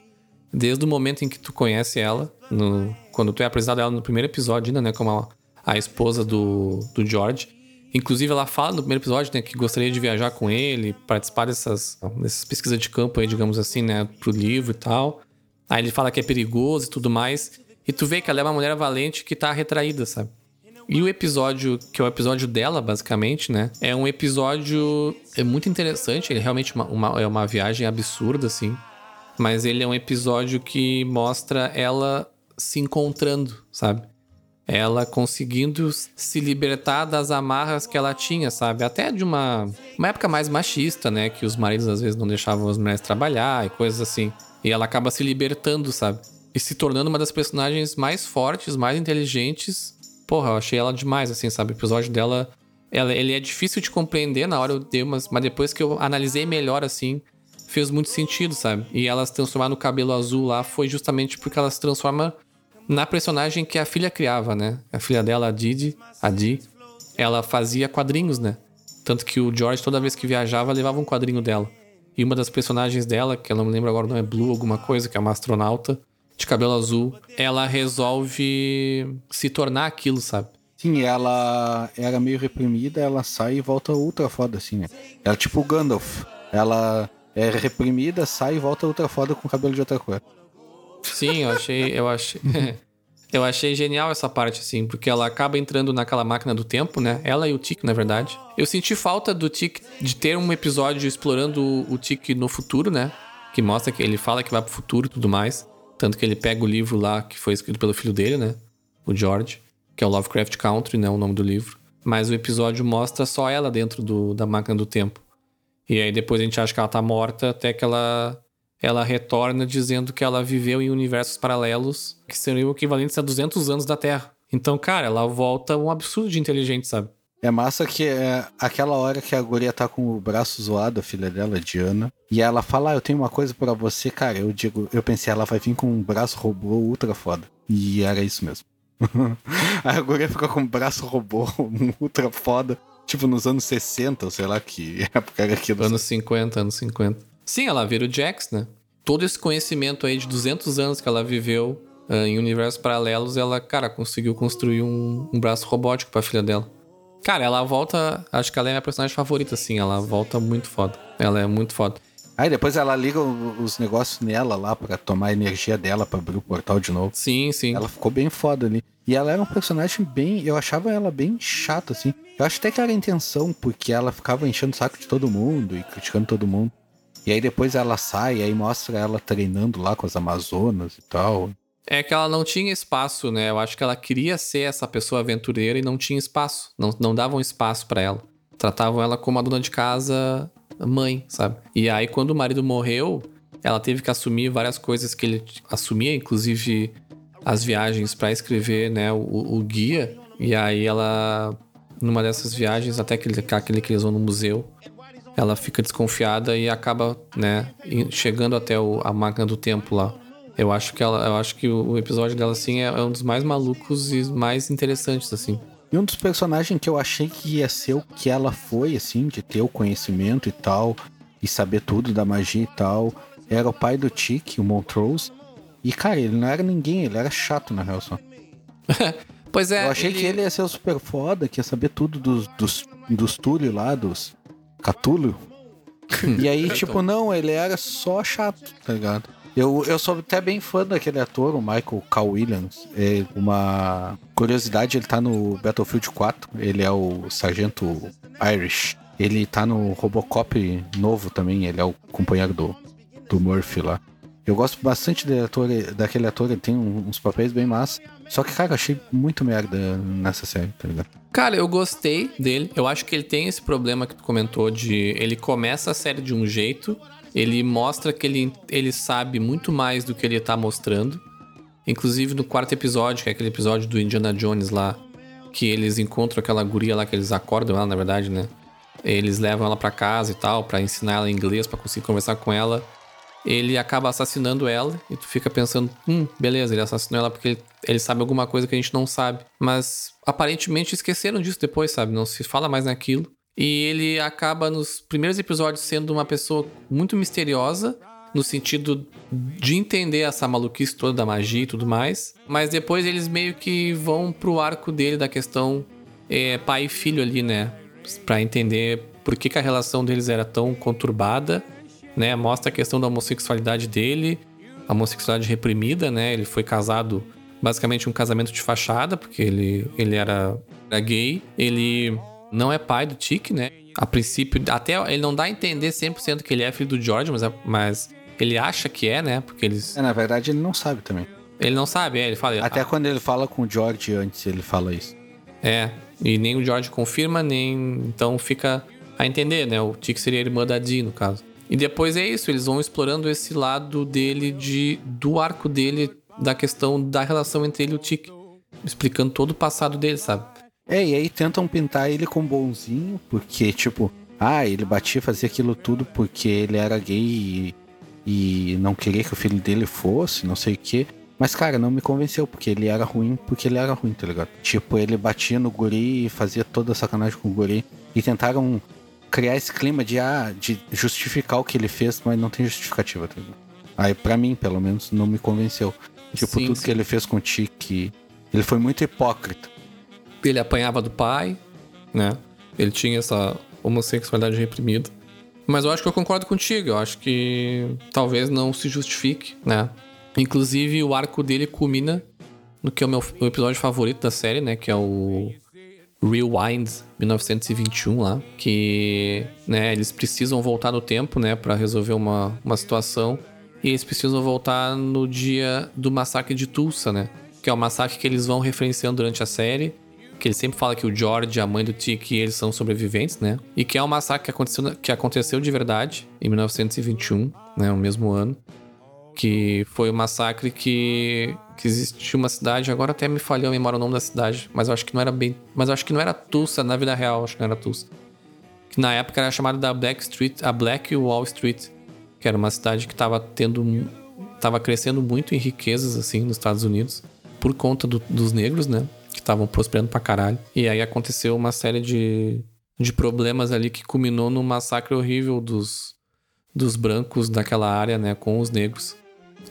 Speaker 2: desde o momento em que tu conhece ela, no, quando tu é apresentado ela no primeiro episódio ainda, né, como a, a esposa do, do George. Inclusive, ela fala no primeiro episódio né, que gostaria de viajar com ele, participar dessas, dessas pesquisas de campo aí, digamos assim, né, pro livro e tal. Aí ele fala que é perigoso e tudo mais. E tu vê que ela é uma mulher valente que tá retraída, sabe? E o episódio, que é o episódio dela, basicamente, né? É um episódio é muito interessante. É realmente uma, uma, é uma viagem absurda, assim. Mas ele é um episódio que mostra ela se encontrando, sabe? ela conseguindo se libertar das amarras que ela tinha, sabe? Até de uma, uma época mais machista, né? Que os maridos às vezes não deixavam as mulheres trabalhar e coisas assim. E ela acaba se libertando, sabe? E se tornando uma das personagens mais fortes, mais inteligentes porra, eu achei ela demais, assim, sabe? O episódio dela, ela, ele é difícil de compreender na hora eu dei umas, mas depois que eu analisei melhor, assim, fez muito sentido, sabe? E ela se transformar no cabelo azul lá foi justamente porque ela se transforma na personagem que a filha criava, né? A filha dela, a Didi, a Di, ela fazia quadrinhos, né? Tanto que o George, toda vez que viajava, levava um quadrinho dela. E uma das personagens dela, que eu não me lembro agora, não é Blue alguma coisa, que é uma astronauta de cabelo azul, ela resolve se tornar aquilo, sabe?
Speaker 4: Sim, ela era meio reprimida, ela sai e volta ultra foda, assim, né? Ela é tipo o Gandalf. Ela é reprimida, sai e volta ultra foda com cabelo de outra cor.
Speaker 2: Sim, eu achei. Eu achei. eu achei genial essa parte, assim, porque ela acaba entrando naquela máquina do tempo, né? Ela e o Tic, na verdade. Eu senti falta do Tic de ter um episódio explorando o Tic no futuro, né? Que mostra que ele fala que vai pro futuro e tudo mais. Tanto que ele pega o livro lá que foi escrito pelo filho dele, né? O George, que é o Lovecraft Country, né? O nome do livro. Mas o episódio mostra só ela dentro do, da máquina do tempo. E aí depois a gente acha que ela tá morta até que ela ela retorna dizendo que ela viveu em universos paralelos que seriam equivalentes a 200 anos da Terra. Então, cara, ela volta um absurdo de inteligente, sabe?
Speaker 4: É massa que é aquela hora que a guria tá com o braço zoado, a filha dela, Diana, e ela fala: ah, eu tenho uma coisa para você, cara. Eu digo, eu pensei, ela vai vir com um braço robô ultra foda. E era isso mesmo. a guria fica com um braço robô ultra foda, tipo nos anos 60, ou sei lá que época era aquilo.
Speaker 2: Anos 50, anos 50. Sim, ela vira o Jax, né? Todo esse conhecimento aí de 200 anos que ela viveu uh, em universos paralelos, ela, cara, conseguiu construir um, um braço robótico pra filha dela. Cara, ela volta. Acho que ela é minha personagem favorita, assim. Ela volta muito foda. Ela é muito foda.
Speaker 4: Aí depois ela liga os negócios nela lá para tomar a energia dela para abrir o portal de novo.
Speaker 2: Sim, sim.
Speaker 4: Ela ficou bem foda ali. E ela era um personagem bem. Eu achava ela bem chata, assim. Eu acho até que era a intenção, porque ela ficava enchendo o saco de todo mundo e criticando todo mundo. E aí depois ela sai, e aí mostra ela treinando lá com as Amazonas e tal.
Speaker 2: É que ela não tinha espaço, né? Eu acho que ela queria ser essa pessoa aventureira e não tinha espaço. Não, não davam espaço para ela. Tratavam ela como a dona de casa mãe, sabe? E aí, quando o marido morreu, ela teve que assumir várias coisas que ele assumia, inclusive as viagens para escrever, né, o, o, guia. E aí ela, numa dessas viagens, até aquele, aquele que eles vão no museu, ela fica desconfiada e acaba, né, chegando até o, a máquina do tempo lá. Eu acho que ela, eu acho que o episódio dela assim é, é um dos mais malucos e mais interessantes assim.
Speaker 4: E um dos personagens que eu achei que ia ser o que ela foi, assim, de ter o conhecimento e tal, e saber tudo da magia e tal, era o pai do Tiki, o Montrose. E, cara, ele não era ninguém, ele era chato, na real, só.
Speaker 2: pois é.
Speaker 4: Eu achei ele... que ele ia ser o super foda, que ia saber tudo dos, dos, dos Túlio lá, dos Catulo. e aí, tipo, não, ele era só chato, tá ligado? Eu, eu sou até bem fã daquele ator, o Michael K. Williams. É uma curiosidade, ele tá no Battlefield 4. Ele é o sargento Irish. Ele tá no Robocop novo também. Ele é o companheiro do, do Murphy lá. Eu gosto bastante ator, daquele ator, ele tem uns papéis bem massa. Só que, cara, eu achei muito merda nessa série, tá ligado?
Speaker 2: Cara, eu gostei dele. Eu acho que ele tem esse problema que tu comentou de. Ele começa a série de um jeito ele mostra que ele, ele sabe muito mais do que ele tá mostrando. Inclusive no quarto episódio, que é aquele episódio do Indiana Jones lá, que eles encontram aquela guria lá, que eles acordam ela, na verdade, né? Eles levam ela para casa e tal, para ensinar ela inglês, para conseguir conversar com ela. Ele acaba assassinando ela e tu fica pensando, hum, beleza, ele assassinou ela porque ele, ele sabe alguma coisa que a gente não sabe. Mas aparentemente esqueceram disso depois, sabe? Não se fala mais naquilo. E ele acaba nos primeiros episódios sendo uma pessoa muito misteriosa, no sentido de entender essa maluquice toda da magia e tudo mais. Mas depois eles meio que vão pro arco dele da questão é, pai e filho ali, né? Pra entender por que, que a relação deles era tão conturbada, né? Mostra a questão da homossexualidade dele, a homossexualidade reprimida, né? Ele foi casado, basicamente um casamento de fachada, porque ele, ele era, era gay. Ele não é pai do Tic, né? A princípio, até ele não dá a entender 100% que ele é filho do George, mas, é, mas ele acha que é, né? Porque eles.
Speaker 4: É, na verdade, ele não sabe também.
Speaker 2: Ele não sabe, é, ele fala.
Speaker 4: Até ah, quando ele fala com o George antes, ele fala isso.
Speaker 2: É, e nem o George confirma, nem. Então fica a entender, né? O Tic seria a irmã da Dee, no caso. E depois é isso, eles vão explorando esse lado dele, de do arco dele, da questão da relação entre ele e o Tic. explicando todo o passado dele, sabe?
Speaker 4: É, e aí tentam pintar ele como bonzinho, porque, tipo, ah, ele batia, fazia aquilo tudo porque ele era gay e, e não queria que o filho dele fosse, não sei o quê. Mas, cara, não me convenceu, porque ele era ruim, porque ele era ruim, tá ligado? Tipo, ele batia no guri e fazia toda a sacanagem com o guri. E tentaram criar esse clima de, ah, de justificar o que ele fez, mas não tem justificativa, tá? Aí, pra mim, pelo menos, não me convenceu. Tipo,
Speaker 2: Sim,
Speaker 4: tudo
Speaker 2: sim.
Speaker 4: que ele fez com o Tiki, ele foi muito hipócrita.
Speaker 2: Ele apanhava do pai, né? Ele tinha essa homossexualidade reprimida. Mas eu acho que eu concordo contigo. Eu acho que talvez não se justifique, né? Inclusive, o arco dele culmina no que é o meu o episódio favorito da série, né? Que é o Rewind 1921 lá. Que, né, eles precisam voltar no tempo, né? Pra resolver uma, uma situação. E eles precisam voltar no dia do massacre de Tulsa, né? Que é o massacre que eles vão referenciando durante a série. Que ele sempre fala que o George, a mãe do Tiki, eles são sobreviventes, né? E que é um massacre que aconteceu, que aconteceu de verdade em 1921, né? O mesmo ano. Que foi um massacre que, que existiu uma cidade, agora até me falhou a memória o nome da cidade, mas eu acho que não era bem. Mas eu acho que não era Tulsa na vida real, acho que não era Tulsa. Que na época era chamada da Black Street, a Black Wall Street, que era uma cidade que estava tendo. tava crescendo muito em riquezas, assim, nos Estados Unidos, por conta do- dos negros, né? Que estavam prosperando pra caralho. E aí aconteceu uma série de, de problemas ali que culminou num massacre horrível dos, dos brancos daquela área, né? Com os negros.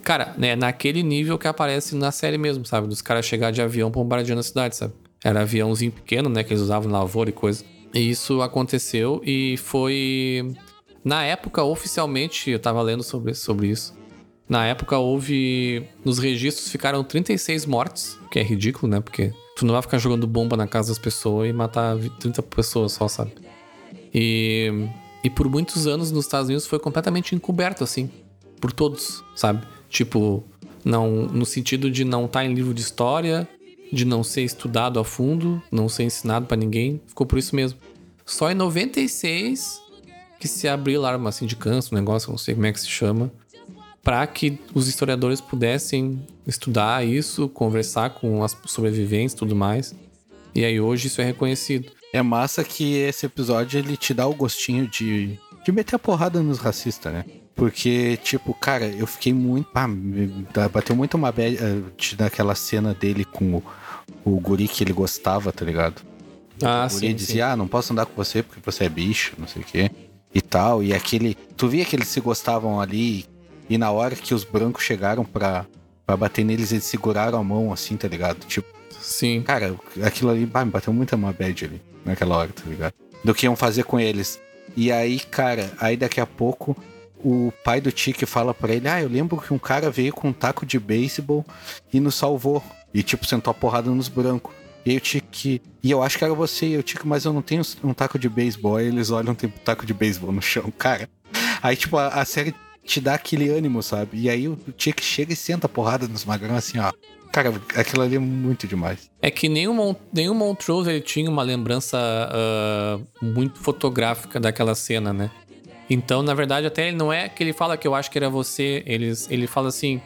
Speaker 2: Cara, né, naquele nível que aparece na série mesmo, sabe? Dos caras chegar de avião bombardeando a cidade, sabe? Era aviãozinho pequeno, né? Que eles usavam na lavoura e coisa. E isso aconteceu e foi. Na época, oficialmente, eu tava lendo sobre, sobre isso. Na época, houve. Nos registros ficaram 36 mortes, que é ridículo, né? Porque tu não vai ficar jogando bomba na casa das pessoas e matar 30 pessoas só, sabe? E, e por muitos anos nos Estados Unidos foi completamente encoberto, assim, por todos, sabe? Tipo, não no sentido de não estar em livro de história, de não ser estudado a fundo, não ser ensinado pra ninguém, ficou por isso mesmo. Só em 96 que se abriu lá uma sindicância, um negócio, não sei como é que se chama, para que os historiadores pudessem estudar isso, conversar com as sobreviventes e tudo mais. E aí hoje isso é reconhecido.
Speaker 4: É massa que esse episódio ele te dá o gostinho de, de meter a porrada nos racistas, né? Porque, tipo, cara, eu fiquei muito. Dá- bateu muito uma bad eh, daquela cena dele com o, o guri que ele gostava, tá ligado?
Speaker 2: Ah,
Speaker 4: o guri
Speaker 2: sim,
Speaker 4: dizia, ah, não posso andar com você porque você é bicho, não sei o quê. E tal. E aquele. Tu via que eles se gostavam ali. E na hora que os brancos chegaram pra, pra bater neles, eles seguraram a mão assim, tá ligado? Tipo.
Speaker 2: Sim.
Speaker 4: Cara, aquilo ali bah, me bateu muito uma bad ali, naquela hora, tá ligado? Do que iam fazer com eles. E aí, cara, aí daqui a pouco o pai do Tiki fala pra ele: Ah, eu lembro que um cara veio com um taco de beisebol e nos salvou. E tipo, sentou a porrada nos brancos. E aí o Tiki. E eu acho que era você, e eu Tiki, mas eu não tenho um taco de beisebol. Aí eles olham, tem um taco de beisebol no chão, cara. Aí, tipo, a, a série te dá aquele ânimo, sabe? E aí o Tiki chega e senta a porrada nos magrão assim, ó. Cara, aquilo ali é muito demais.
Speaker 2: É que nenhum, Mon- nenhum Montrose ele tinha uma lembrança ah, muito fotográfica daquela cena, né? Então, na verdade, até ele não é que ele fala que eu acho que era você. Eles, ele fala assim.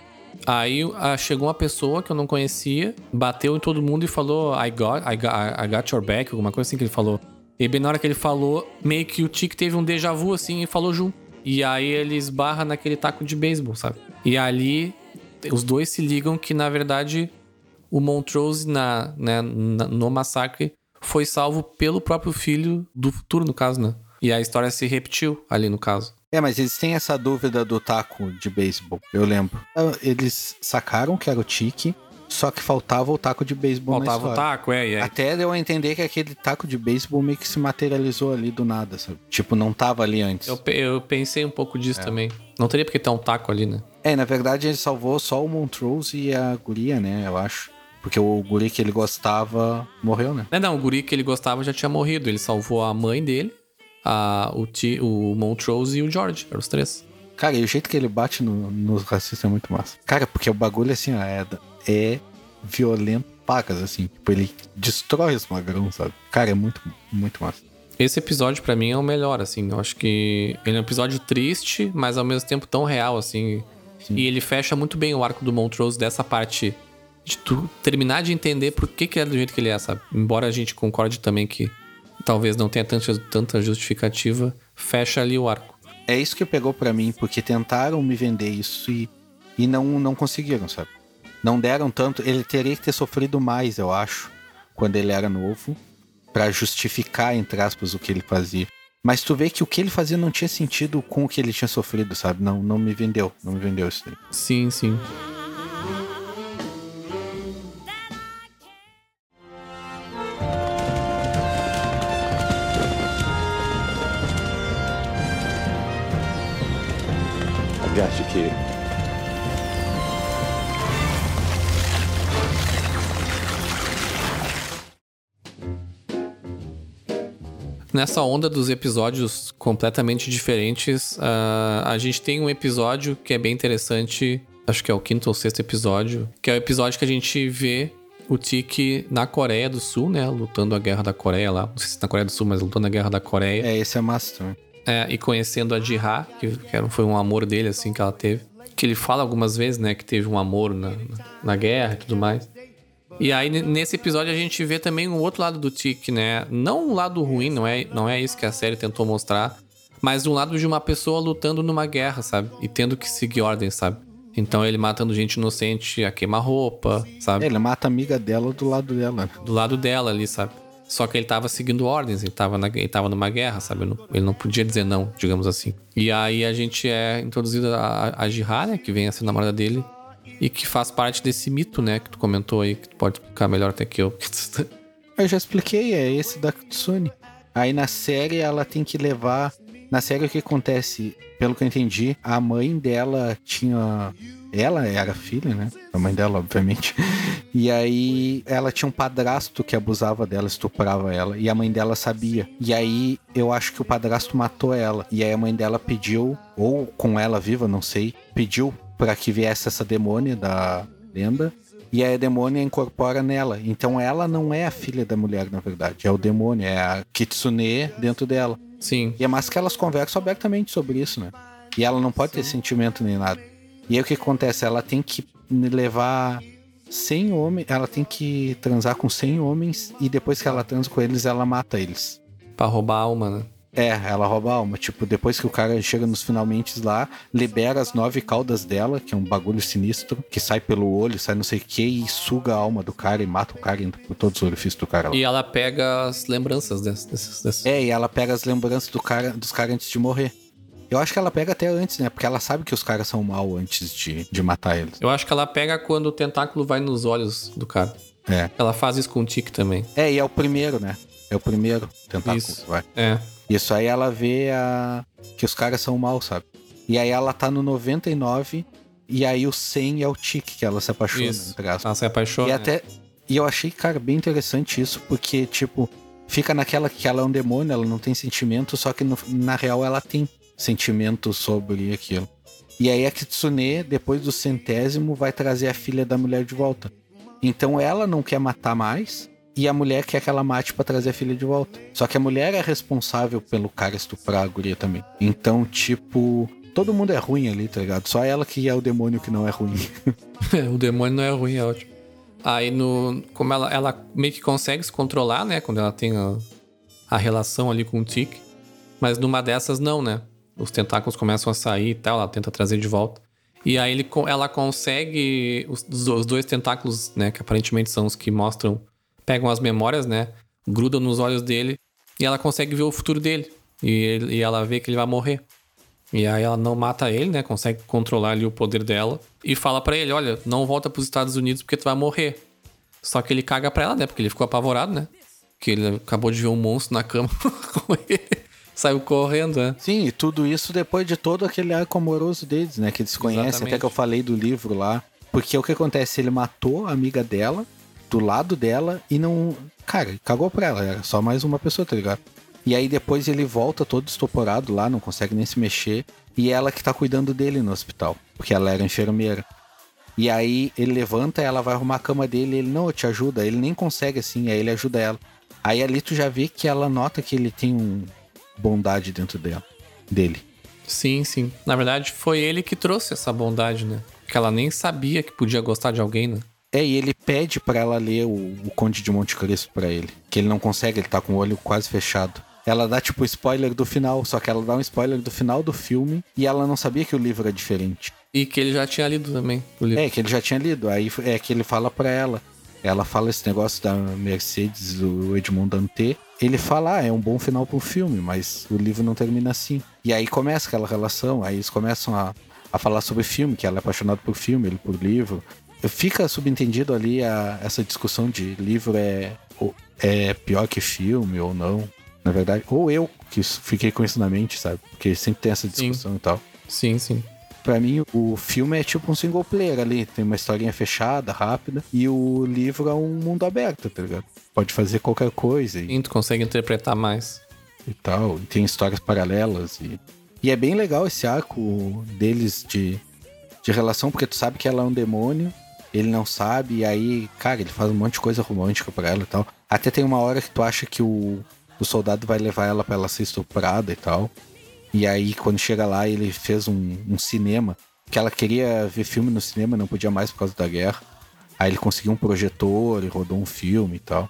Speaker 2: Aí ah, chegou uma pessoa que eu não conhecia, bateu em todo mundo e falou: I got, I got, I got your back, alguma coisa assim que ele falou. E bem na hora que ele falou, meio que o Tic teve um déjà vu assim e falou junto. E aí ele esbarra naquele taco de beisebol, sabe? E ali os dois se ligam que, na verdade, o Montrose na, né, na- no massacre foi salvo pelo próprio filho do futuro, no caso, né? E a história se repetiu ali no caso.
Speaker 4: É, mas eles têm essa dúvida do taco de beisebol, eu lembro. Ah, Eles sacaram que era o Tiki, só que faltava o taco de beisebol
Speaker 2: Faltava o taco, é, aí.
Speaker 4: Até deu a entender que aquele taco de beisebol meio que se materializou ali do nada, sabe? Tipo, não tava ali antes.
Speaker 2: Eu, pe- eu pensei um pouco disso também. Não teria porque ter um taco ali, né?
Speaker 4: É, na verdade ele salvou só o Montrose e a guria, né, eu acho. Porque o guri que ele gostava morreu, né?
Speaker 2: Não, não, o guri que ele gostava já tinha morrido. Ele salvou a mãe dele, a, o, Ti- o Montrose e o George. Eram os três.
Speaker 4: Cara, e o jeito que ele bate no- nos racistas é muito massa. Cara, porque o bagulho, assim, ó, é, é violento pacas, assim. Tipo, ele destrói os magrão, sabe? Cara, é muito, muito massa.
Speaker 2: Esse episódio, pra mim, é o melhor, assim. Eu acho que ele é um episódio triste, mas ao mesmo tempo tão real, assim. E ele fecha muito bem o arco do Montrose dessa parte de tu terminar de entender por que, que é do jeito que ele é, sabe? Embora a gente concorde também que talvez não tenha tanta, tanta justificativa, fecha ali o arco.
Speaker 4: É isso que pegou pra mim, porque tentaram me vender isso e, e não, não conseguiram, sabe? Não deram tanto. Ele teria que ter sofrido mais, eu acho, quando ele era novo, pra justificar, entre aspas, o que ele fazia. Mas tu vê que o que ele fazia não tinha sentido com o que ele tinha sofrido, sabe? Não, não me vendeu, não me vendeu isso daí.
Speaker 2: Sim, sim.
Speaker 6: I got you, kid.
Speaker 2: Nessa onda dos episódios completamente diferentes, uh, a gente tem um episódio que é bem interessante, acho que é o quinto ou sexto episódio, que é o episódio que a gente vê o Tiki na Coreia do Sul, né? Lutando a guerra da Coreia lá. Não sei se na Coreia do Sul, mas lutando a guerra da Coreia.
Speaker 4: É, esse é massa também.
Speaker 2: É, e conhecendo a Jiha, que, que foi um amor dele, assim, que ela teve. Que ele fala algumas vezes, né, que teve um amor na, na, guerra e tudo mais. E aí, nesse episódio, a gente vê também um outro lado do Tiki, né? Não um lado ruim, não é, não é isso que a série tentou mostrar, mas um lado de uma pessoa lutando numa guerra, sabe? E tendo que seguir ordens, sabe? Então ele matando gente inocente a queima-roupa, sabe?
Speaker 4: Ele mata a amiga dela do lado dela.
Speaker 2: do lado dela ali, sabe? Só que ele tava seguindo ordens, ele tava, na, ele tava numa guerra, sabe? Ele não, ele não podia dizer não, digamos assim. E aí a gente é introduzido a, a Jihá, né? Que vem a ser namorada dele. E que faz parte desse mito, né? Que tu comentou aí, que tu pode explicar melhor até que eu.
Speaker 4: Eu já expliquei, é esse da Kitsune. Aí na série ela tem que levar. Na série o que acontece? Pelo que eu entendi, a mãe dela tinha. Ela era filha, né? A mãe dela, obviamente. E aí ela tinha um padrasto que abusava dela, estuprava ela. E a mãe dela sabia. E aí eu acho que o padrasto matou ela. E aí a mãe dela pediu, ou com ela viva, não sei, pediu pra que viesse essa demônia da lenda. E aí a demônia incorpora nela. Então ela não é a filha da mulher, na verdade. É o demônio, é a Kitsune dentro dela.
Speaker 2: Sim.
Speaker 4: E é mais que elas conversam abertamente sobre isso, né? E ela não pode ter sentimento nem nada. E aí o que acontece? Ela tem que levar 100 homens, ela tem que transar com 100 homens e depois que ela transa com eles, ela mata eles.
Speaker 2: Pra roubar a alma, né?
Speaker 4: É, ela rouba a alma. Tipo, depois que o cara chega nos finalmente lá, libera as nove caudas dela, que é um bagulho sinistro, que sai pelo olho, sai não sei o que, e suga a alma do cara e mata o cara por todos os orifícios do cara lá.
Speaker 2: E ela pega as lembranças desses-
Speaker 4: É, e ela pega as lembranças do cara, dos caras antes de morrer. Eu acho que ela pega até antes, né? Porque ela sabe que os caras são mal antes de, de matar eles.
Speaker 2: Eu acho que ela pega quando o tentáculo vai nos olhos do cara.
Speaker 4: É.
Speaker 2: Ela faz isso com o Tiki também.
Speaker 4: É, e é o primeiro, né? É o primeiro tentáculo.
Speaker 2: Isso.
Speaker 4: Vai.
Speaker 2: É.
Speaker 4: Isso aí ela vê a... que os caras são mal, sabe? E aí ela tá no 99 e aí o 100 é o Tique que ela se apaixona,
Speaker 2: Isso. Ela se apaixona.
Speaker 4: E até. E eu achei, cara, bem interessante isso, porque, tipo, fica naquela que ela é um demônio, ela não tem sentimento, só que no- na real ela tem sentimento sobre aquilo. E aí a Kitsune, depois do centésimo, vai trazer a filha da mulher de volta. Então ela não quer matar mais. E a mulher quer que ela mate pra trazer a filha de volta. Só que a mulher é responsável pelo cara estuprar a guria também. Então, tipo, todo mundo é ruim ali, tá ligado? Só ela que é o demônio que não é ruim.
Speaker 2: o demônio não é ruim, é ótimo. Aí, no, como ela, ela meio que consegue se controlar, né? Quando ela tem a, a relação ali com o Tic. Mas numa dessas, não, né? Os tentáculos começam a sair e tal, ela tenta trazer de volta. E aí ele, ela consegue. Os, os dois tentáculos, né? Que aparentemente são os que mostram. Pegam as memórias, né? Grudam nos olhos dele. E ela consegue ver o futuro dele. E, ele- e ela vê que ele vai morrer. E aí ela não mata ele, né? Consegue controlar ali o poder dela. E fala pra ele, olha, não volta pros Estados Unidos porque tu vai morrer. Só que ele caga pra ela, né? Porque ele ficou apavorado, né? Que ele acabou de ver um monstro na cama com ele. Saiu correndo, né?
Speaker 4: Sim, e tudo isso depois de todo aquele arco amoroso deles, né? Que eles conhecem,
Speaker 2: Exatamente.
Speaker 4: até que eu falei do livro lá. Porque o que acontece? Ele matou a amiga dela, do lado dela, e não. Cara, cagou pra ela, era só mais uma pessoa, tá ligado? E aí depois ele volta todo estoporado lá, não consegue nem se mexer. E ela que tá cuidando dele no hospital, porque ela era enfermeira. E aí ele levanta, ela vai arrumar a cama dele, ele, não, eu te ajuda. Ele nem consegue assim, aí ele ajuda ela. Aí ali tu já vê que ela nota que ele tem um bondade dentro dela, dele.
Speaker 2: Sim, sim. Na verdade, foi ele que trouxe essa bondade, né? Que ela nem sabia que podia gostar de alguém, né?
Speaker 4: É, e ele pede pra ela ler o, o Conde de Monte Cristo pra ele. Que ele não consegue, ele tá com o olho quase fechado. Ela dá tipo spoiler do final, só que ela dá um spoiler do final do filme e ela não sabia que o livro era diferente.
Speaker 2: E que ele já tinha lido também o livro.
Speaker 4: É, que ele já tinha lido. Aí é que ele fala pra ela. Ela fala esse negócio da Mercedes, do Edmond Dantê. Ele fala, ah, é um bom final pro filme, mas o livro não termina assim. E aí começa aquela relação, aí eles começam a, a falar sobre filme, que ela é apaixonada por filme, ele por livro. Fica subentendido ali a, essa discussão de livro é, é pior que filme ou não, na verdade. Ou eu que fiquei com isso na mente, sabe? Porque sempre tem essa discussão
Speaker 2: Sim.
Speaker 4: e tal.
Speaker 2: Sim, sim.
Speaker 4: Pra mim, o filme é tipo um single player ali. Tem uma historinha fechada, rápida. E o livro é um mundo aberto, tá ligado? Pode fazer qualquer coisa e,
Speaker 2: Sim, tu consegue interpretar mais.
Speaker 4: e tal. E tem histórias paralelas. E, e é bem legal esse arco deles de, de relação, porque tu sabe que ela é um demônio. Ele não sabe, e aí, cara, ele faz um monte de coisa romântica pra ela e tal. Até tem uma hora que tu acha que o, o soldado vai levar ela pra ela ser estuprada e tal. E aí, quando chega lá, ele fez um, um cinema. Que ela queria ver filme no cinema, não podia mais por causa da guerra. Aí ele conseguiu um projetor e rodou um filme e tal.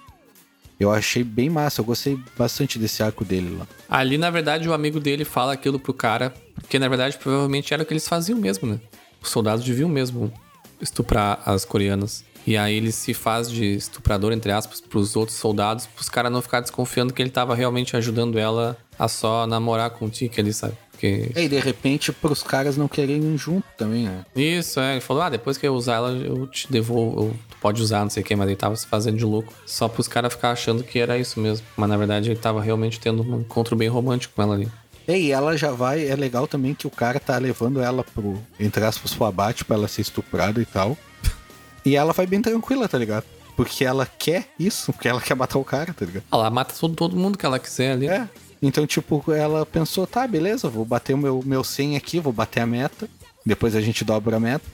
Speaker 4: Eu achei bem massa, eu gostei bastante desse arco dele lá.
Speaker 2: Ali, na verdade, o amigo dele fala aquilo pro cara, porque na verdade provavelmente era o que eles faziam mesmo, né? Os soldados deviam mesmo estuprar as coreanas. E aí ele se faz de estuprador, entre aspas, pros outros soldados, pros caras não ficar desconfiando que ele tava realmente ajudando ela a só namorar com o Tiki ali, sabe? Porque.
Speaker 4: E aí, de repente, pros caras não quererem ir junto também, né?
Speaker 2: Isso, é. Ele falou, ah, depois que eu usar ela, eu te devolvo, eu- tu pode usar, não sei o que, mas ele tava se fazendo de louco. Só pros caras ficar achando que era isso mesmo. Mas na verdade ele tava realmente tendo um encontro bem romântico com ela ali.
Speaker 4: E aí, ela já vai. É legal também que o cara tá levando ela pro, entre aspas, pro abate pra ela ser estuprada e tal. E ela vai bem tranquila, tá ligado? Porque ela quer isso, porque ela quer matar o cara, tá ligado?
Speaker 2: Ela mata todo, todo mundo que ela quiser ali.
Speaker 4: É. Então, tipo, ela pensou, tá, beleza, vou bater o meu, meu 100 aqui, vou bater a meta. Depois a gente dobra a meta.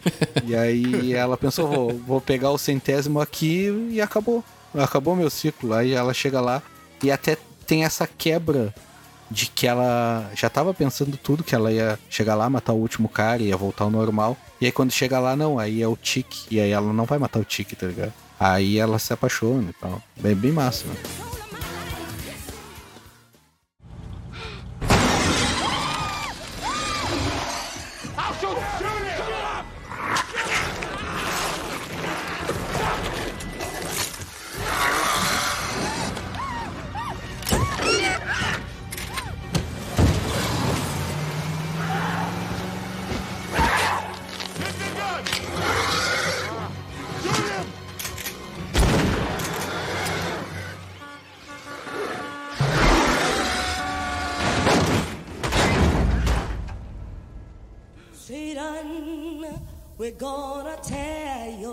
Speaker 4: e aí ela pensou, vou, vou pegar o centésimo aqui e acabou. Acabou meu ciclo. Aí ela chega lá e até tem essa quebra de que ela já tava pensando tudo, que ela ia chegar lá, matar o último cara, ia voltar ao normal. E aí quando chega lá, não, aí é o Tique. E aí ela não vai matar o Tique, tá ligado? Aí ela se apaixona e tal. Bem, bem massa, né?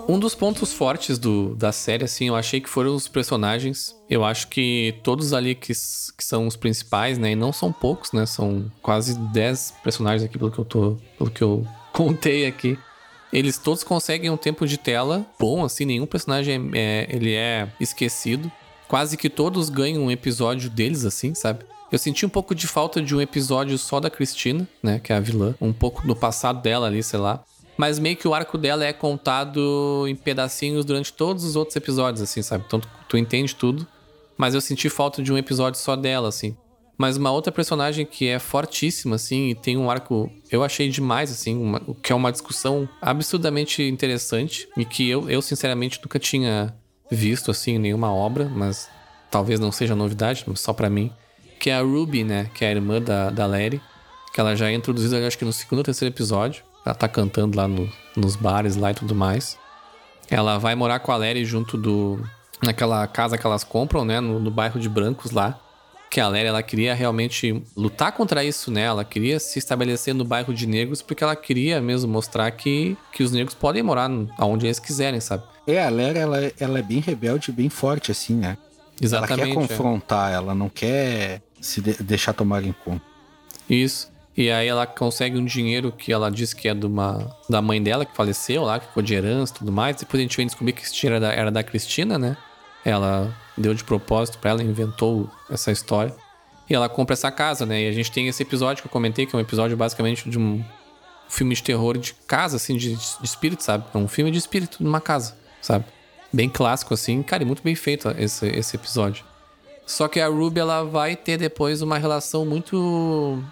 Speaker 2: Um dos pontos fortes do, da série, assim, eu achei que foram os personagens. Eu acho que todos ali que, que são os principais, né? E não são poucos, né? São quase 10 personagens aqui, pelo que eu tô. Pelo que eu contei aqui. Eles todos conseguem um tempo de tela bom, assim, nenhum personagem é, é- ele é esquecido. Quase que todos ganham um episódio deles, assim, sabe? Eu senti um pouco de falta de um episódio só da Cristina, né? Que é a vilã. Um pouco do passado dela ali, sei lá. Mas meio que o arco dela é contado em pedacinhos durante todos os outros episódios, assim, sabe? Então tu, tu entende tudo. Mas eu senti falta de um episódio só dela, assim. Mas uma outra personagem que é fortíssima, assim, e tem um arco, eu achei demais, assim, uma- que é uma discussão absurdamente interessante e que eu, eu, sinceramente, nunca tinha visto, assim, nenhuma obra, mas talvez não seja novidade, só pra mim. Que é a Ruby, né? Que é a irmã da, da Larry. Que ela já é introduzida, acho que no segundo ou terceiro episódio. Ela tá cantando lá no- nos bares lá e tudo mais. Ela vai morar com a Larry junto do. naquela casa que elas compram, né? No, no bairro de Brancos lá. Que a Larry ela queria realmente lutar contra isso, né? Ela queria se estabelecer no bairro de negros porque ela queria mesmo mostrar que, que os negros podem morar aonde eles quiserem, sabe?
Speaker 4: É, a Lera, ela, ela é bem rebelde bem forte, assim, né?
Speaker 2: Exatamente.
Speaker 4: Ela quer
Speaker 2: é.
Speaker 4: confrontar, ela não quer se de- deixar tomar em conta.
Speaker 2: Isso. E aí ela consegue um dinheiro que ela diz que é de uma, da mãe dela, que faleceu lá, que ficou de herança e tudo mais. Depois a gente vem descobrir que esse dinheiro era da, era da Cristina, né? Ela deu de propósito pra ela, inventou essa história. E ela compra essa casa, né? E a gente tem esse episódio que eu comentei, que é um episódio basicamente de um filme de terror de casa, assim, de, de espírito, sabe? É um filme de espírito numa casa. sabe? Bem clássico, assim. Cara, e muito bem feito esse, esse episódio. Só que a Ruby, ela vai ter depois uma relação muito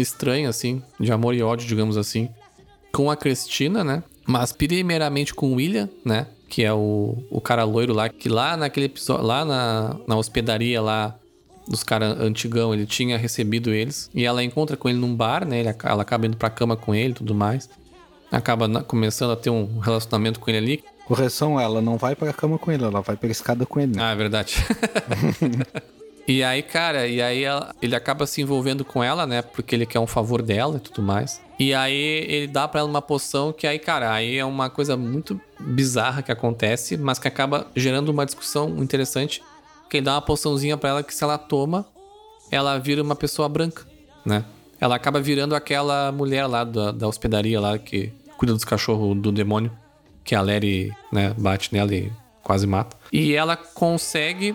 Speaker 2: estranha, assim, de amor e ódio, digamos assim, com a Cristina, né? Mas primeiramente com o William, né? Que é o, o cara loiro lá, que lá naquele episódio, lá na, na hospedaria lá dos caras antigão, ele tinha recebido eles. E ela encontra com ele num bar, né? Ele, ela acaba indo pra cama com ele e tudo mais. Acaba na, começando a ter um relacionamento com ele ali.
Speaker 4: Correção, ela não vai pra cama com ele, ela vai pra escada com ele. né?
Speaker 2: Ah, é verdade. e aí, cara, e aí ela- ele acaba se envolvendo com ela, né? Porque ele quer um favor dela e tudo mais. E aí ele dá pra ela uma poção que aí, cara, aí é uma coisa muito bizarra que acontece, mas que acaba gerando uma discussão interessante. Que ele dá uma poçãozinha pra ela que se ela toma, ela vira uma pessoa branca, né? Ela acaba virando aquela mulher lá da, da hospedaria lá que cuida dos cachorros do demônio, que a Larry, né, bate nela e quase mata. E ela consegue,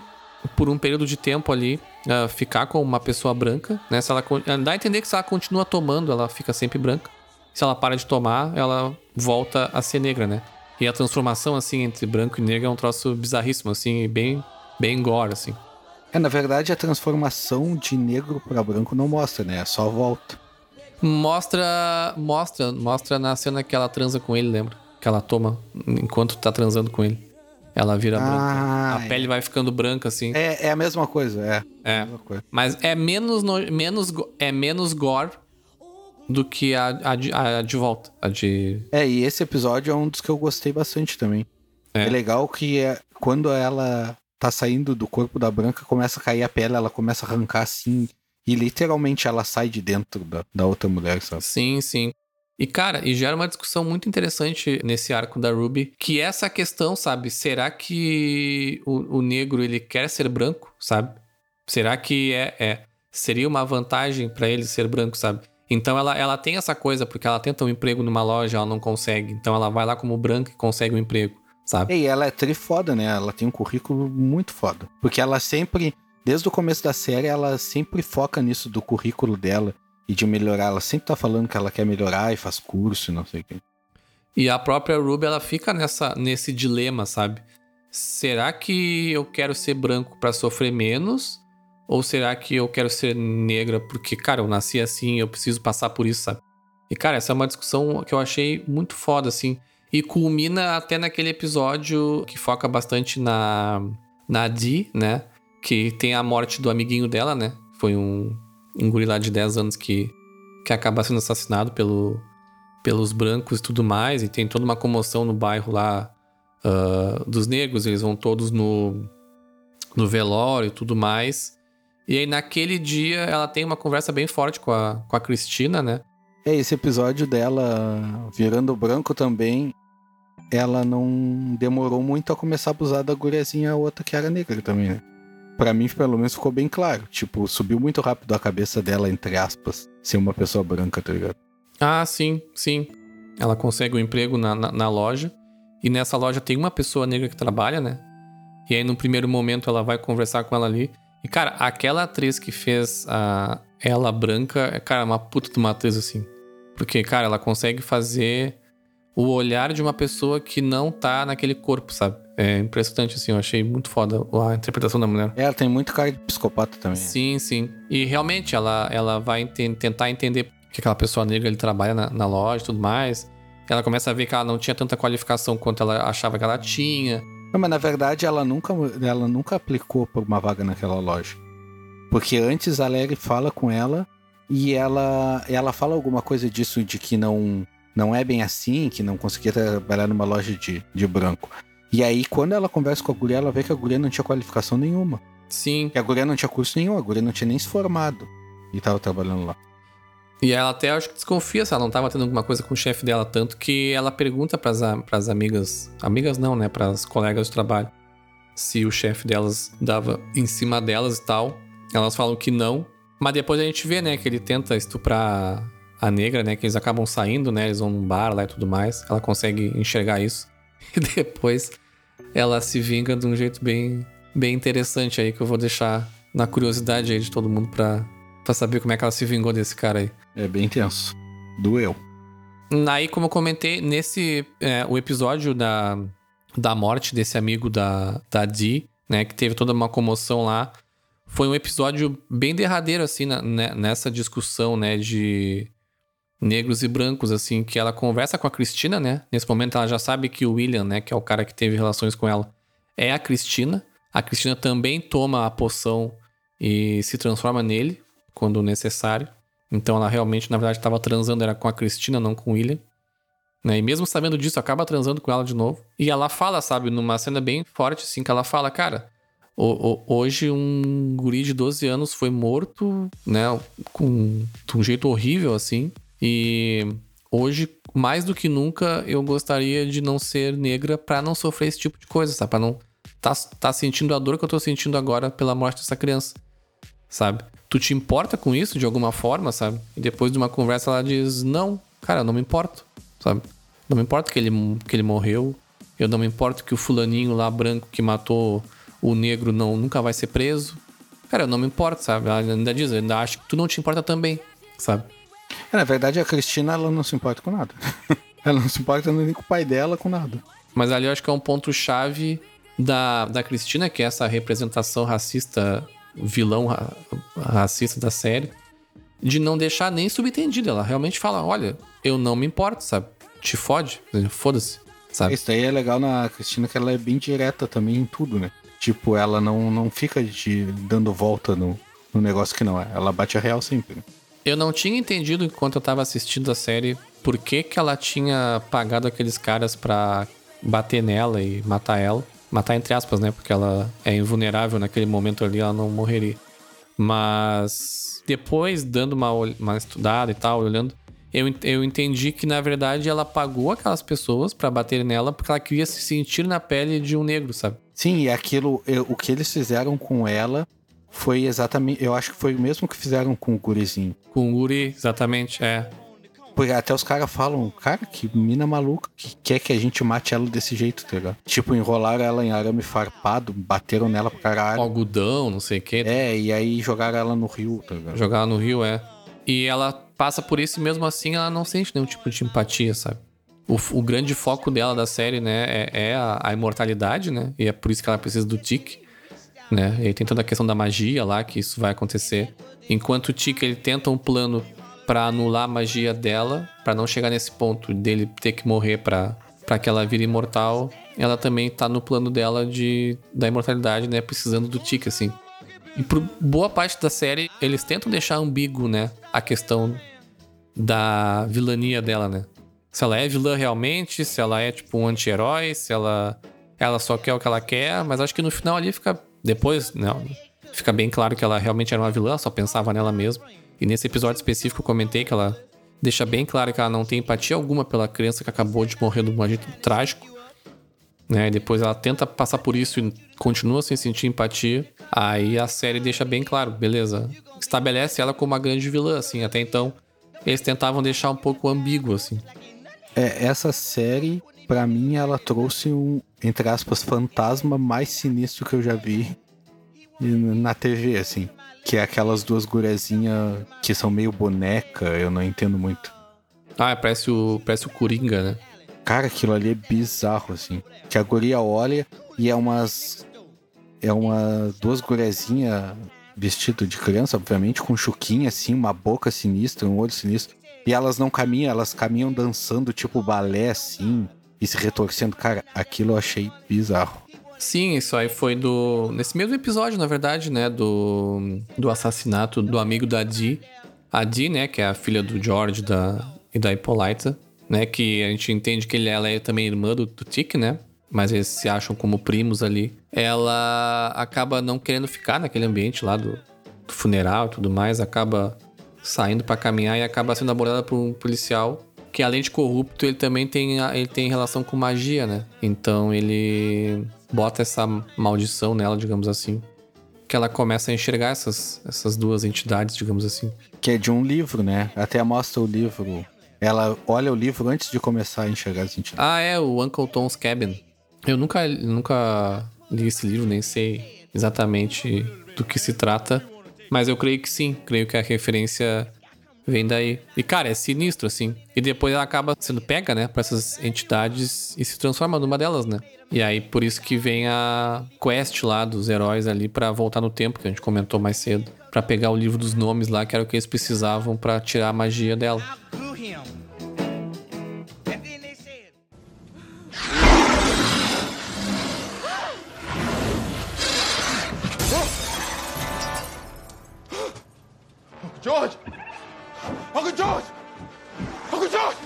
Speaker 2: por um período de tempo ali, ah, ficar com uma pessoa branca, né? Se ela, con- dá a entender que se ela continua tomando, ela fica sempre branca. Se ela para de tomar, ela volta a ser negra, né? E a transformação, assim, entre branco e negro é um troço bizarríssimo, assim, bem, bem gore, assim.
Speaker 4: É, na verdade, a transformação de negro pra branco não mostra, né? É só volta.
Speaker 2: Mostra, mostra, mostra na cena que ela transa com ele, lembra? Que ela toma enquanto tá transando com ele. Ela vira
Speaker 4: Ah,
Speaker 2: branca. A
Speaker 4: é.
Speaker 2: pele vai ficando branca, assim.
Speaker 4: É, é a mesma coisa, é.
Speaker 2: É.
Speaker 4: A mesma coisa.
Speaker 2: Mas é menos, no- menos, é menos gore do que a, a, de, a de volta. A de.
Speaker 4: É, e esse episódio é um dos que eu gostei bastante também.
Speaker 2: É.
Speaker 4: É, legal que é, quando ela tá saindo do corpo da branca, começa a cair a pele, ela começa a arrancar assim. E literalmente ela sai de dentro da, da outra mulher, sabe?
Speaker 2: Sim, sim. E, cara, e gera uma discussão muito interessante nesse arco da Ruby, que é essa questão, sabe? Será que o, o negro ele quer ser branco, sabe? Será que é, é seria uma vantagem pra ele ser branco, sabe? Então ela, ela tem essa coisa, porque ela tenta um emprego numa loja, ela não consegue. Então ela vai lá como branca e consegue um emprego, sabe?
Speaker 4: E ela é trifoda, né? Ela tem um currículo muito foda. Porque ela sempre, desde o começo da série, ela sempre foca nisso do currículo dela e de melhorar. Ela sempre tá falando que ela quer melhorar e faz curso e não sei o quê.
Speaker 2: E a própria Ruby, ela fica nessa, nesse dilema, sabe? Será que eu quero ser branco pra sofrer menos? Ou será que eu quero ser negra porque, cara, eu nasci assim, eu preciso passar por isso, sabe? E, cara, essa é uma discussão que eu achei muito foda, assim. E culmina até naquele episódio que foca bastante na, na Dee, né? Que tem a morte do amiguinho dela, né? Foi um, um guri lá de 10 anos que, que acaba sendo assassinado pelo, pelos brancos e tudo mais, e tem toda uma comoção no bairro lá ah, dos negros, eles vão todos no, no velório e tudo mais. E aí naquele dia ela tem uma conversa bem forte com a, com a Cristina, né?
Speaker 4: É, esse episódio dela virando branco também, ela não demorou muito a começar a abusar da guriazinha outra que era negra também, né? Pra mim, pelo menos, ficou bem claro. Tipo, subiu muito rápido a cabeça dela, entre aspas, ser uma pessoa branca, tá ligado?
Speaker 2: Ah, sim, sim. Ela consegue um emprego na, na, na loja. E nessa loja tem uma pessoa negra que trabalha, né? E aí, no primeiro momento, ela vai conversar com ela ali. E, cara, aquela atriz que fez a ela branca, é, cara, uma puta de uma atriz, assim. Porque, cara, ela consegue fazer o olhar de uma pessoa que não tá naquele corpo, sabe? É impressionante, assim. Eu achei muito foda a interpretação da mulher.
Speaker 4: Ela tem muito cara de psicopata também. né?
Speaker 2: Sim, sim. E realmente ela, ela vai tentar entender que aquela pessoa negra ele trabalha na, na loja e tudo mais. Ela começa a ver que ela não tinha tanta qualificação quanto ela achava que ela tinha.
Speaker 4: Não, mas na verdade ela nunca, ela nunca aplicou por uma vaga naquela loja. Porque antes a Larry fala com ela e ela, ela fala alguma coisa disso de que não, não é bem assim, que não conseguia trabalhar numa loja de, de branco. E aí, quando ela conversa com a guria, ela vê que a guria não tinha qualificação nenhuma.
Speaker 2: Sim.
Speaker 4: Que a guria não tinha curso nenhum, a guria não tinha nem se formado. E tava trabalhando lá.
Speaker 2: E ela até acho que desconfia se ela não tava tendo alguma coisa com o chefe dela, tanto que ela pergunta pras, pras amigas. Amigas não, né? Pras colegas de trabalho. Se o chefe delas dava em cima delas e tal. Elas falam que não. Mas depois a gente vê, né, que ele tenta estuprar a negra, né? Que eles acabam saindo, né? Eles vão num bar lá e tudo mais. Ela consegue enxergar isso. E depois ela se vinga de um jeito bem, bem interessante aí, que eu vou deixar na curiosidade aí de todo mundo pra, pra saber como é que ela se vingou desse cara aí.
Speaker 4: É bem tenso. Doeu.
Speaker 2: Aí, como eu comentei, nesse. é, o episódio da da morte desse amigo da, da Dee, né? Que teve toda uma comoção lá. Foi um episódio bem derradeiro, assim, na, né, nessa discussão, né? De negros e brancos, assim, que ela conversa com a Cristina, né? Nesse momento ela já sabe que o William, né? Que é o cara que teve relações com ela, é a Cristina. A Cristina também toma a poção e se transforma nele quando necessário. Então ela realmente, na verdade, estava transando era com a Cristina, não com o William. Né? E mesmo sabendo disso, acaba transando com ela de novo. E ela fala, sabe, numa cena bem forte, assim, que ela fala, cara, hoje um guri de 12 anos foi morto, né, com, de um jeito horrível, assim. E hoje, mais do que nunca, eu gostaria de não ser negra para não sofrer esse tipo de coisa, sabe? Pra não tá, tá sentindo a dor que eu tô sentindo agora pela morte dessa criança, sabe? Tu te importa com isso de alguma forma, sabe? E depois de uma conversa ela diz: Não, cara, não me importo, sabe? Não me importa que ele, que ele morreu. Eu não me importo que o fulaninho lá branco que matou o negro não nunca vai ser preso. Cara, eu não me importo, sabe? Ela ainda diz, eu ainda acho que tu não te importa também, sabe?
Speaker 4: É, na verdade, a Cristina, ela não se importa com nada. ela não se importa nem com o pai dela, com nada.
Speaker 2: Mas ali eu acho que é um ponto-chave da, da Cristina, que é essa representação racista, vilão ra, racista da série, de não deixar nem subentendido. Ela realmente fala: olha, eu não me importo, sabe? te fode, foda-se, sabe?
Speaker 4: Isso daí é legal na Cristina que ela é bem direta também em tudo, né? Tipo, ela não, não fica de, dando volta no, no negócio que não é. Ela bate a real sempre.
Speaker 2: Eu não tinha entendido enquanto eu tava assistindo a série por que, que ela tinha pagado aqueles caras pra bater nela e matar ela. Matar entre aspas, né? Porque ela é invulnerável naquele momento ali, ela não morreria. Mas depois, dando uma, uma estudada e tal, olhando, eu, eu entendi que, na verdade, ela pagou aquelas pessoas para bater nela porque ela queria se sentir na pele de um negro, sabe?
Speaker 4: Sim, e aquilo, o que eles fizeram com ela foi exatamente. Eu acho que foi o mesmo que fizeram com o gurizinho.
Speaker 2: Com o guri, exatamente, é.
Speaker 4: Porque até os caras falam, cara, que mina maluca, que quer que a gente mate ela desse jeito, tá ligado? Tipo, enrolaram ela em arame farpado, bateram nela pra caralho.
Speaker 2: Algodão, não sei o quê.
Speaker 4: É, e aí jogaram ela no rio, tá ligado?
Speaker 2: Jogaram no rio, é. E ela passa por isso e mesmo assim ela não sente nenhum tipo de empatia, sabe? O, o grande foco dela da série, né, é, é a, a, imortalidade, né? E é por isso que ela precisa do Tic, né? E aí tem toda a questão da magia lá, que isso vai acontecer. Enquanto o Tic, ele tenta um plano para anular a magia dela, para não chegar nesse ponto dele ter que morrer para para que ela vire imortal, ela também tá no plano dela de da imortalidade, né, precisando do Tic assim. E por boa parte da série, eles tentam deixar ambíguo, né? A questão da vilania dela, né? Se ela é vilã realmente, se ela é tipo um anti-herói, se ela, ela só quer o que ela quer, mas acho que no final ali fica. Depois, não. Fica bem claro que ela realmente era uma vilã, só pensava nela mesmo. E nesse episódio específico eu comentei que ela deixa bem claro que ela não tem empatia alguma pela criança que acabou de morrer de um jeito trágico né? E depois ela tenta passar por isso e continua sem sentir empatia. Aí a série deixa bem claro, beleza. Estabelece ela como uma grande vilã, assim. Até então, eles tentavam deixar um pouco ambíguo, assim.
Speaker 4: É, essa série, para mim, ela trouxe um, entre aspas, fantasma mais sinistro que eu já vi na TV, assim. Que é aquelas duas gurezinhas que são meio boneca, eu não entendo muito.
Speaker 2: Ah, parece o, parece o Coringa, né?
Speaker 4: Cara, aquilo ali é bizarro, assim. Que a guria olha e é umas. É umas duas gurezinhas vestido de criança, obviamente, com chuquinha assim, uma boca sinistra, um olho sinistro. E elas não caminham, elas caminham dançando tipo balé assim e se retorcendo. Cara, aquilo eu achei bizarro.
Speaker 2: Sim, isso aí foi do. Nesse mesmo episódio, na verdade, né? Do, do assassinato do amigo da Dee. A Dee, né? Que é a filha do George da, e da Hippolyta né? Que a gente entende que ela é também irmã do, do Tic, né? Mas eles se acham como primos ali. Ela acaba não querendo ficar naquele ambiente lá do, do funeral e tudo mais, acaba saindo para caminhar e acaba sendo abordada por um policial que além de corrupto, ele também tem, ele tem relação com magia, né? Então ele bota essa maldição nela, digamos assim. Que ela começa a enxergar essas, essas duas entidades, digamos assim.
Speaker 4: Que é de um livro, né? Até mostra o livro ela olha o livro antes de começar a enxergar as entidades.
Speaker 2: Ah, é, o Uncle Tom's Cabin. Eu nunca, nunca li esse livro, nem sei exatamente do que se trata. Mas eu creio que sim. Creio que a referência Vem daí. E, cara, é sinistro, assim. E depois ela acaba sendo pega, né, pra essas entidades e se transforma numa delas, né? E aí, por isso que vem a quest lá dos heróis ali pra voltar no tempo, que a gente comentou mais cedo. Pra pegar o livro dos nomes lá, que era o que eles precisavam pra tirar a magia dela.
Speaker 6: George! Uncle George! Uncle George!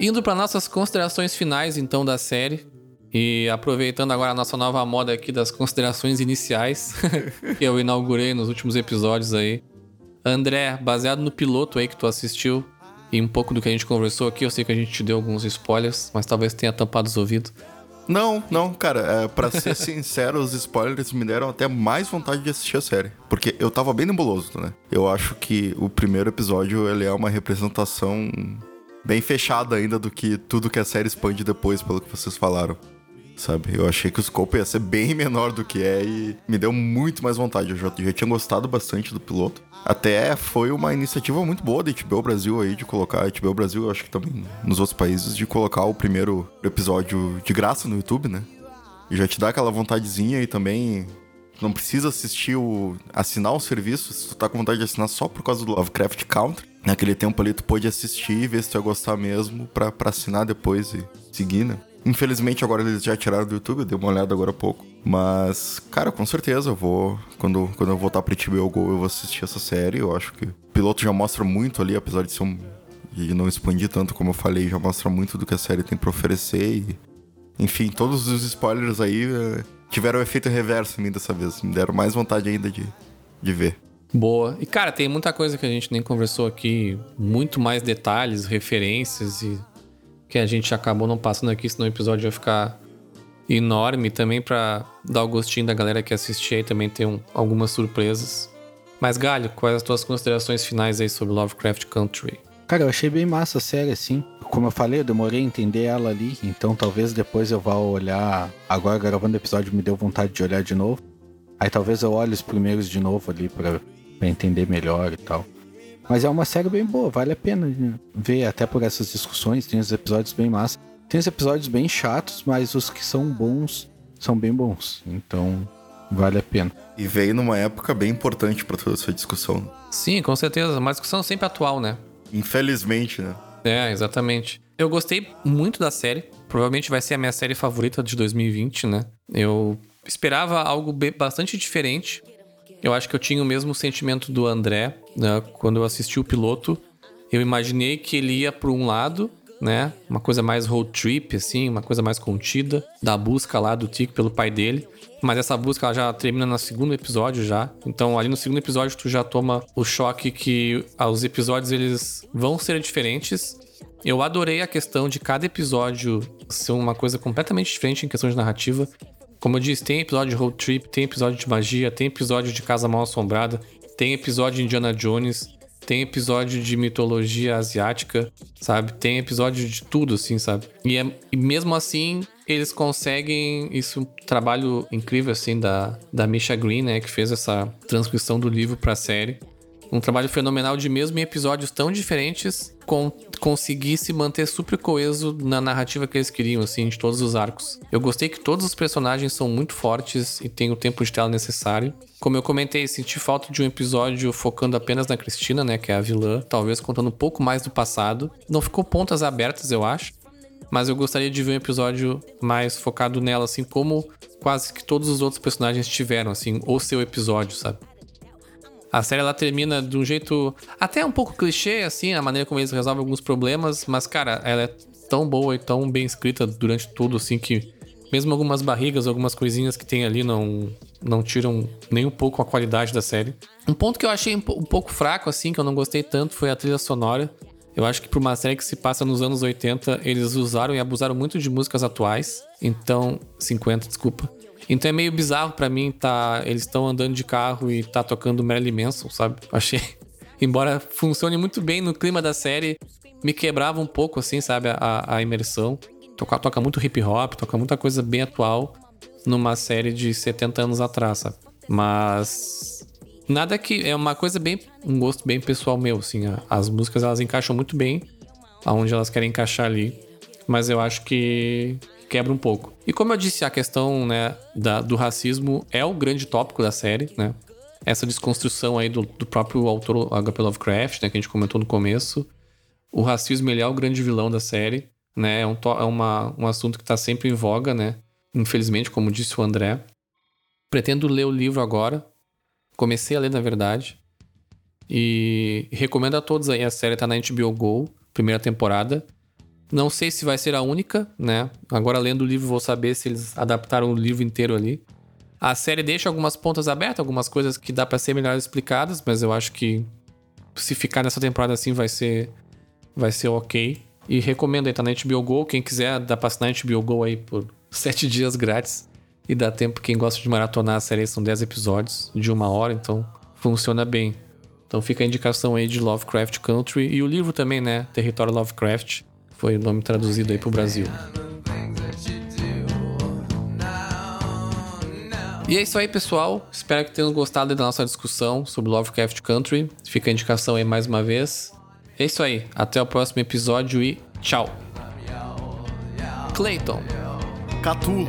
Speaker 2: Indo para nossas considerações finais, então, da série. E aproveitando agora a nossa nova moda aqui das considerações iniciais, que eu inaugurei nos últimos episódios aí. André, baseado no piloto aí que tu assistiu e um pouco do que a gente conversou aqui, eu sei que a gente te deu alguns spoilers, mas talvez tenha tampado os ouvidos.
Speaker 3: Não, não, cara, é, pra ser sincero, os spoilers me deram até mais vontade de assistir a série. Porque eu tava bem nebuloso, né? Eu acho que o primeiro episódio, ele é uma representação bem fechada ainda do que tudo que a série expande depois, pelo que vocês falaram. Sabe? Eu achei que o scope ia ser bem menor do que é e me deu muito mais vontade. Eu já, já tinha gostado bastante do piloto. Até foi uma iniciativa muito boa da HBO Brasil aí de colocar. A HBO Brasil, eu acho que também nos outros países, de colocar o primeiro episódio de graça no YouTube, né? E já te dá aquela vontadezinha e também não precisa assistir o. assinar o serviço, se tu tá com vontade de assinar só por causa do Lovecraft Country. Naquele tempo ali tu pôde assistir, ver se tu ia gostar mesmo pra, pra assinar depois e seguir, né? Infelizmente agora eles já tiraram do YouTube, eu dei uma olhada agora há pouco. Mas, cara, com certeza eu vou. Quando, quando eu voltar pra HBO Go, eu vou assistir essa série. Eu acho que o piloto já mostra muito ali, apesar de ser um. de não expandir tanto como eu falei, já mostra muito do que a série tem pra oferecer. E, enfim, todos os spoilers aí eh, tiveram efeito reverso em mim dessa vez. Me deram mais vontade ainda de, de ver.
Speaker 2: Boa. E, cara, tem muita coisa que a gente nem conversou aqui, muito mais detalhes, referências e que a gente acabou não passando aqui, senão o episódio ia ficar enorme também pra dar o gostinho da galera que assistir aí também ter um- algumas surpresas. Mas, Galho, quais as tuas considerações finais aí sobre Lovecraft Country?
Speaker 4: Cara, eu achei bem massa a série, assim. Como eu falei, eu demorei a entender ela ali, então talvez depois eu vá olhar. Agora, gravando o episódio, me deu vontade de olhar de novo. Aí talvez eu olhe os primeiros de novo ali pra entender melhor e tal. Mas é uma série bem boa, vale a pena né, ver até por essas discussões. Tem os episódios bem massa. Tem os episódios bem chatos, mas os que são bons são bem bons. Então, vale a pena.
Speaker 3: E veio numa época bem importante pra toda essa discussão.
Speaker 2: Sim, com certeza. Uma discussão sempre atual, né?
Speaker 3: Infelizmente, né?
Speaker 2: É, exatamente. Eu gostei muito da série. Provavelmente vai ser a minha série favorita de 2020, né? Eu esperava algo bastante diferente. Eu acho que eu tinha o mesmo sentimento do André, né? Quando eu assisti o piloto. Eu imaginei que ele ia por um lado, né? Uma coisa mais road trip, assim, uma coisa mais contida, da busca lá do Tico pelo pai dele. Mas essa busca ela já termina no segundo episódio já. Então, ali no segundo episódio, tu já toma o choque que ah, os episódios eles vão ser diferentes. Eu adorei a questão de cada episódio ser uma coisa completamente diferente em questão de narrativa. Como eu disse, tem episódio de road trip, tem episódio de magia, tem episódio de Casa Mal Assombrada, tem episódio de Indiana Jones, tem episódio de mitologia asiática, sabe? Tem episódio de tudo, assim, sabe? E, é- e mesmo assim, eles conseguem. Isso um trabalho incrível, assim, da, da Misha Green, né? Que fez essa transcrição do livro pra série. Um trabalho fenomenal de mesmo em episódios tão diferentes com, conseguir se manter super coeso na narrativa que eles queriam, assim, de todos os arcos. Eu gostei que todos os personagens são muito fortes e têm o tempo de tela necessário. Como eu comentei, senti falta de um episódio focando apenas na Cristina, né, que é a vilã, talvez contando um pouco mais do passado. Não ficou pontas abertas, eu acho, mas eu gostaria de ver um episódio mais focado nela, assim como quase que todos os outros personagens tiveram, assim, o seu episódio, sabe? A série ela termina de um jeito até um pouco clichê, assim, a maneira como eles resolvem alguns problemas, mas, cara, ela é tão boa e tão bem escrita durante tudo, assim, que mesmo algumas barrigas, algumas coisinhas que tem ali não, não tiram nem um pouco a qualidade da série. Um ponto que eu achei um, po- pouco fraco, assim, que eu não gostei tanto, foi a trilha sonora. Eu acho que por uma série que se passa nos anos 80, eles usaram e abusaram muito de músicas atuais. Então, 50, desculpa. Então é meio bizarro pra mim tá eles estão andando de carro e tá tocando Marilyn Manson, sabe? Achei embora funcione muito bem no clima da série, me quebrava um pouco assim, sabe, a, a imersão. Toca, toca muito hip hop, toca muita coisa bem atual numa série de 70 anos atrás, sabe? Mas nada que é uma coisa bem um gosto bem pessoal meu, assim, as músicas elas encaixam muito bem aonde elas querem encaixar ali, mas eu acho que quebra um pouco. E como eu disse, a questão, né, da- do racismo é o grande tópico da série, né? Essa desconstrução aí do, do próprio autor H.P. Lovecraft, né, que a gente comentou no começo. O racismo ele é o grande vilão da série, né? É um, é uma, um assunto que tá sempre em voga, né? Infelizmente, como disse o André. Pretendo ler o livro agora. Comecei a ler, na verdade. E recomendo a todos aí. A série tá na HBO Go, primeira temporada. Não sei se vai ser a única, né? Agora, lendo o livro, vou saber se eles adaptaram o livro inteiro ali. A série deixa algumas pontas abertas, algumas coisas que dá pra ser melhor explicadas, mas eu acho que se ficar nessa temporada assim vai ser vai ser ok. E recomendo aí, tá na HBO Go. Quem quiser, dá pra assinar HBO Go aí por sete dias grátis. E dá tempo, quem gosta de maratonar a série, são 10 episódios de uma hora, então funciona bem. Então fica a indicação aí de Lovecraft Country. E o livro também, né? Território Lovecraft. Foi o nome traduzido aí pro Brasil. E é isso aí, pessoal. Espero que tenham gostado da nossa discussão sobre Lovecraft Country. Fica a indicação aí mais uma vez. É isso aí. Até o próximo episódio e tchau. Clayton.
Speaker 3: Catulo.